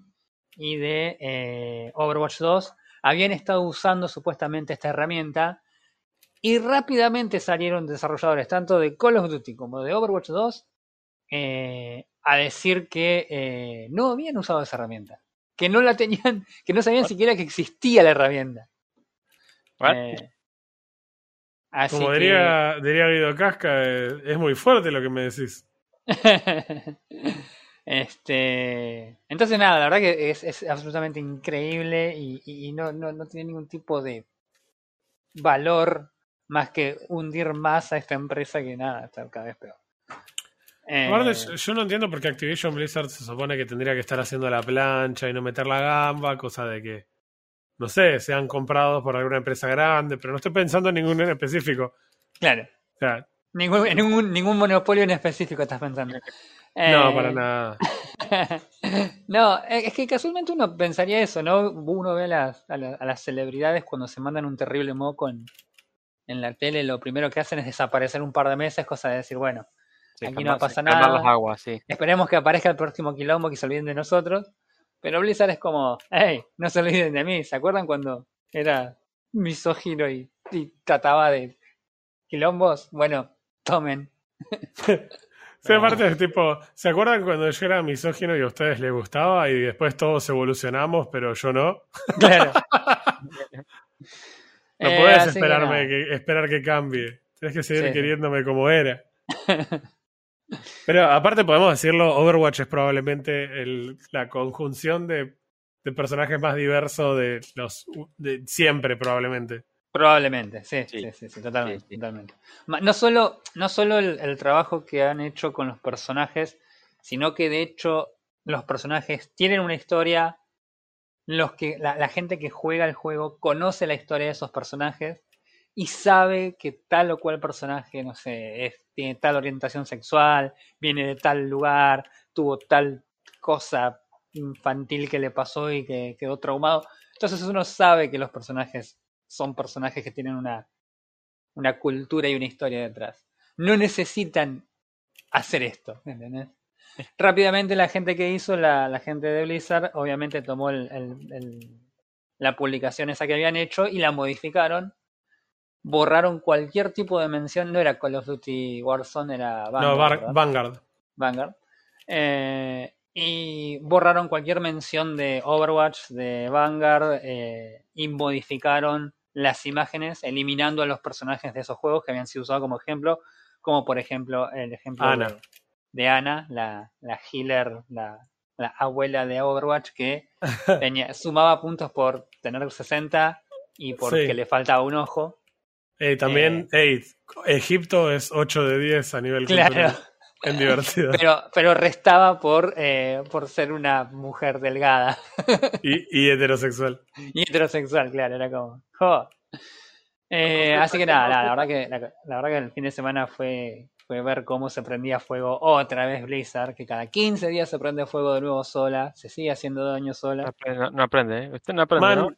y de eh, Overwatch 2 habían estado usando supuestamente esta herramienta y rápidamente salieron desarrolladores tanto de Call of Duty como de Overwatch 2 eh, a decir que eh, no habían usado esa herramienta, que no la tenían, que no sabían siquiera que existía la herramienta. Eh, así como que- diría, diría Guido Casca, eh, es muy fuerte lo que me decís. este entonces nada la verdad que es, es absolutamente increíble y, y- y no, no, no tiene ningún tipo de valor más que hundir más a esta empresa que nada está cada vez peor Eh, yo, no entiendo por qué Activision Blizzard se supone que tendría que estar haciendo la plancha y no meter la gamba, cosa de que, no sé, sean comprados por alguna empresa grande, pero no estoy pensando en ninguno en específico. claro O sea, ningún, en ningún, ningún monopolio en específico estás pensando no, Eh, para nada. no, eh, es que casualmente uno pensaría eso, ¿no? Uno ve a las, a, la- a las celebridades cuando se mandan un terrible moco en, en la tele, lo primero que hacen es desaparecer un par de meses, cosa de decir, bueno, Sí, Aquí no pasa nada. las aguas, sí. esperemos que aparezca el próximo quilombo que se olviden de nosotros. Pero Blizzard es como, hey, no se olviden de mí. ¿Se acuerdan cuando era misógino y, y trataba de quilombos? Bueno, tomen. Sí, aparte es tipo, ¿se acuerdan cuando yo era misógino y a ustedes les gustaba y después todos evolucionamos, pero yo no? Claro. No Eh, podés esperarme que, esperar que cambie. Tienes que seguir sí. queriéndome como era. Pero aparte podemos decirlo, Overwatch es probablemente el- la conjunción de, de personajes más diversos de los de siempre, probablemente. Probablemente, sí, sí, Sí. sí, sí, totalmente. Sí, sí. totalmente. No solo, no solo el, el trabajo que han hecho con los personajes, sino que de hecho los personajes tienen una historia, los que, la, la gente que juega el juego conoce la historia de esos personajes y sabe que tal o cual personaje, no sé, es- tiene tal orientación sexual, viene de tal lugar, tuvo tal cosa infantil que le pasó y que quedó traumado. Entonces uno sabe que los personajes son personajes que tienen una, una cultura y una historia detrás. No necesitan hacer esto, ¿entendés? Rápidamente la gente que hizo, la, la gente de Blizzard, obviamente tomó el- el- el- la publicación esa que habían hecho y la modificaron. Borraron cualquier tipo de mención, no era Call of Duty Warzone, era Vanguard. no. Vanguard. Vanguard. Eh, y borraron cualquier mención de Overwatch, de Vanguard, eh, y modificaron las imágenes, eliminando a los personajes de esos juegos que habían sido usados como ejemplo, como por ejemplo el ejemplo Ana. De, de Ana, la, la healer, la, la abuela de Overwatch, que tenía, sumaba puntos por tener 60 y porque Sí. le faltaba un ojo. Eh, también, ey, Egipto es 8 de 10 a nivel Claro. cultural. En divertido. Pero, pero restaba por, eh, por ser una mujer delgada Y, y heterosexual. y heterosexual, claro, era como. jo. Eh, así que nada, nada, la verdad que la, la verdad que el fin de semana fue, fue ver cómo se prendía fuego otra vez Blizzard, que cada 15 días se prende fuego de nuevo sola, se sigue haciendo daño No sola. aprende, no- no aprende, ¿eh? Usted no aprende, Man, ¿no?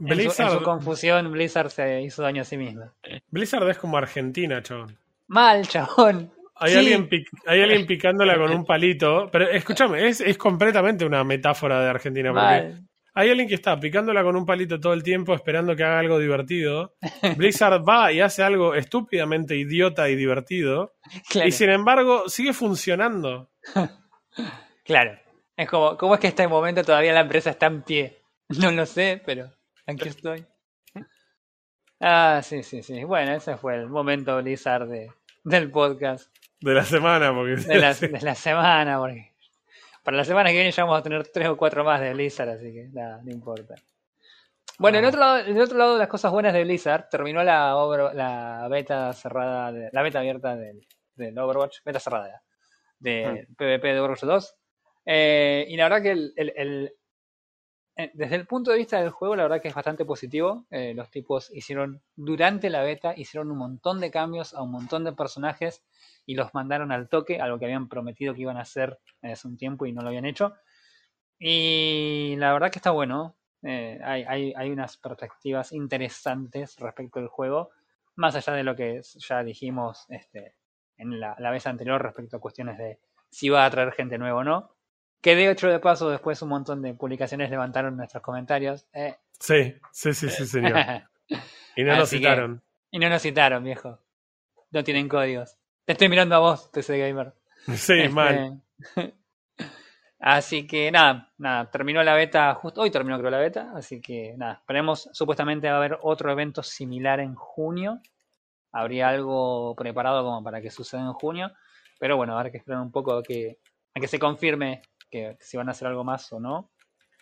En su, en Blizzard, su confusión, Blizzard se hizo daño a sí misma. Blizzard es como Argentina, chabón. Mal, chabón. Hay, Sí. alguien hay alguien picándola con un palito, pero escúchame, es, es completamente una metáfora de Argentina, porque hay alguien que está picándola con un palito todo el tiempo esperando que haga algo divertido. Blizzard va y hace algo estúpidamente idiota y divertido, Claro. y sin embargo sigue funcionando. Claro. Es como, ¿cómo es que hasta el momento todavía la empresa está en pie? No lo sé, pero aquí estoy. Ah, sí, sí, sí. Bueno, ese fue el momento Blizzard de, del podcast De la semana, porque de la, de la semana, porque para la semana que viene ya vamos a tener tres o cuatro más de Blizzard, así que nada, no importa. Bueno, en Ah. otro lado, en el otro lado de las cosas buenas de Blizzard, terminó la, Over- la beta cerrada, de- la beta abierta del, del Overwatch, beta cerrada, de PvP de Overwatch 2. Eh, y la verdad que el, el- el- desde el punto de vista del juego, la verdad que es bastante positivo. Eh, los tipos hicieron, durante la beta, hicieron un montón de cambios a un montón de personajes y los mandaron al toque, algo que habían prometido que iban a hacer hace un tiempo y no lo habían hecho. Y la verdad que está bueno. Eh, hay, unas perspectivas interesantes respecto al juego, más allá de lo que ya dijimos este, en la, la vez anterior respecto a cuestiones de si va a traer gente nueva o no. Que de hecho, de paso, después un montón de publicaciones levantaron nuestros comentarios. eh. Sí, sí, sí, sí, señor. Y no nos Así que- citaron. y no nos citaron, viejo. No tienen códigos. Te estoy mirando a vos, PC Gamer. Sí, Este, mal. Así que nada, nada, terminó la beta, justo hoy terminó creo la beta, así que nada, esperemos, supuestamente va a haber otro evento similar en junio, habría algo preparado como para que suceda en junio, pero bueno, habrá que esperar un poco a que, a que se confirme que si van a hacer algo más o no,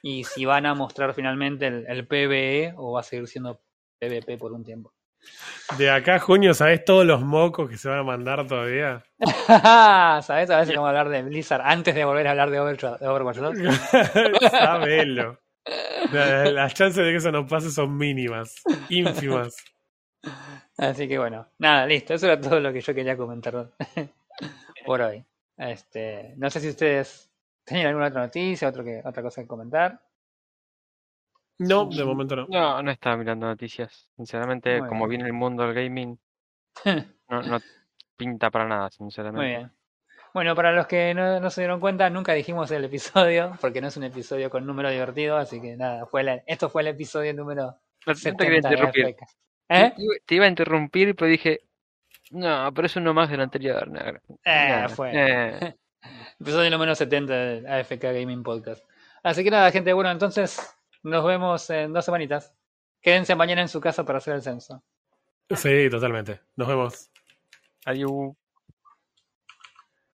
y si van a mostrar finalmente el, el PvE o va a seguir siendo PvP por un tiempo. De acá a junio, ¿sabés todos los mocos que se van a mandar todavía? ¿Sabes? A veces vamos a hablar de Blizzard antes de volver a hablar de Overwatch, de Overwatch 2. Sabelo. La- Las chances de que eso no pase son mínimas, ínfimas. Así que bueno, nada, listo. Eso era todo lo que yo quería comentar por hoy. Este, no sé si ustedes tenían alguna otra noticia, otro que, otra cosa que comentar. No, de momento no. No, no estaba mirando noticias. Sinceramente, Muy como bien. viene el mundo del gaming, no, no pinta para nada, sinceramente. Muy bien. Bueno, para los que no, no se dieron cuenta, nunca dijimos el episodio, porque no es un episodio con número divertido, así que nada, fue la- esto fue el episodio número No, no te 70 quería de interrumpir. AFK. ¿Eh? Te iba- Te iba a interrumpir, pero dije, no, pero es uno más del anterior. no, Eh, fue. eh. Episodio número 70 del AFK Gaming Podcast. Así que nada, gente, bueno, entonces nos vemos en dos semanitas. Quédense mañana en su casa para hacer el censo. Sí, totalmente. Nos vemos. Adiós.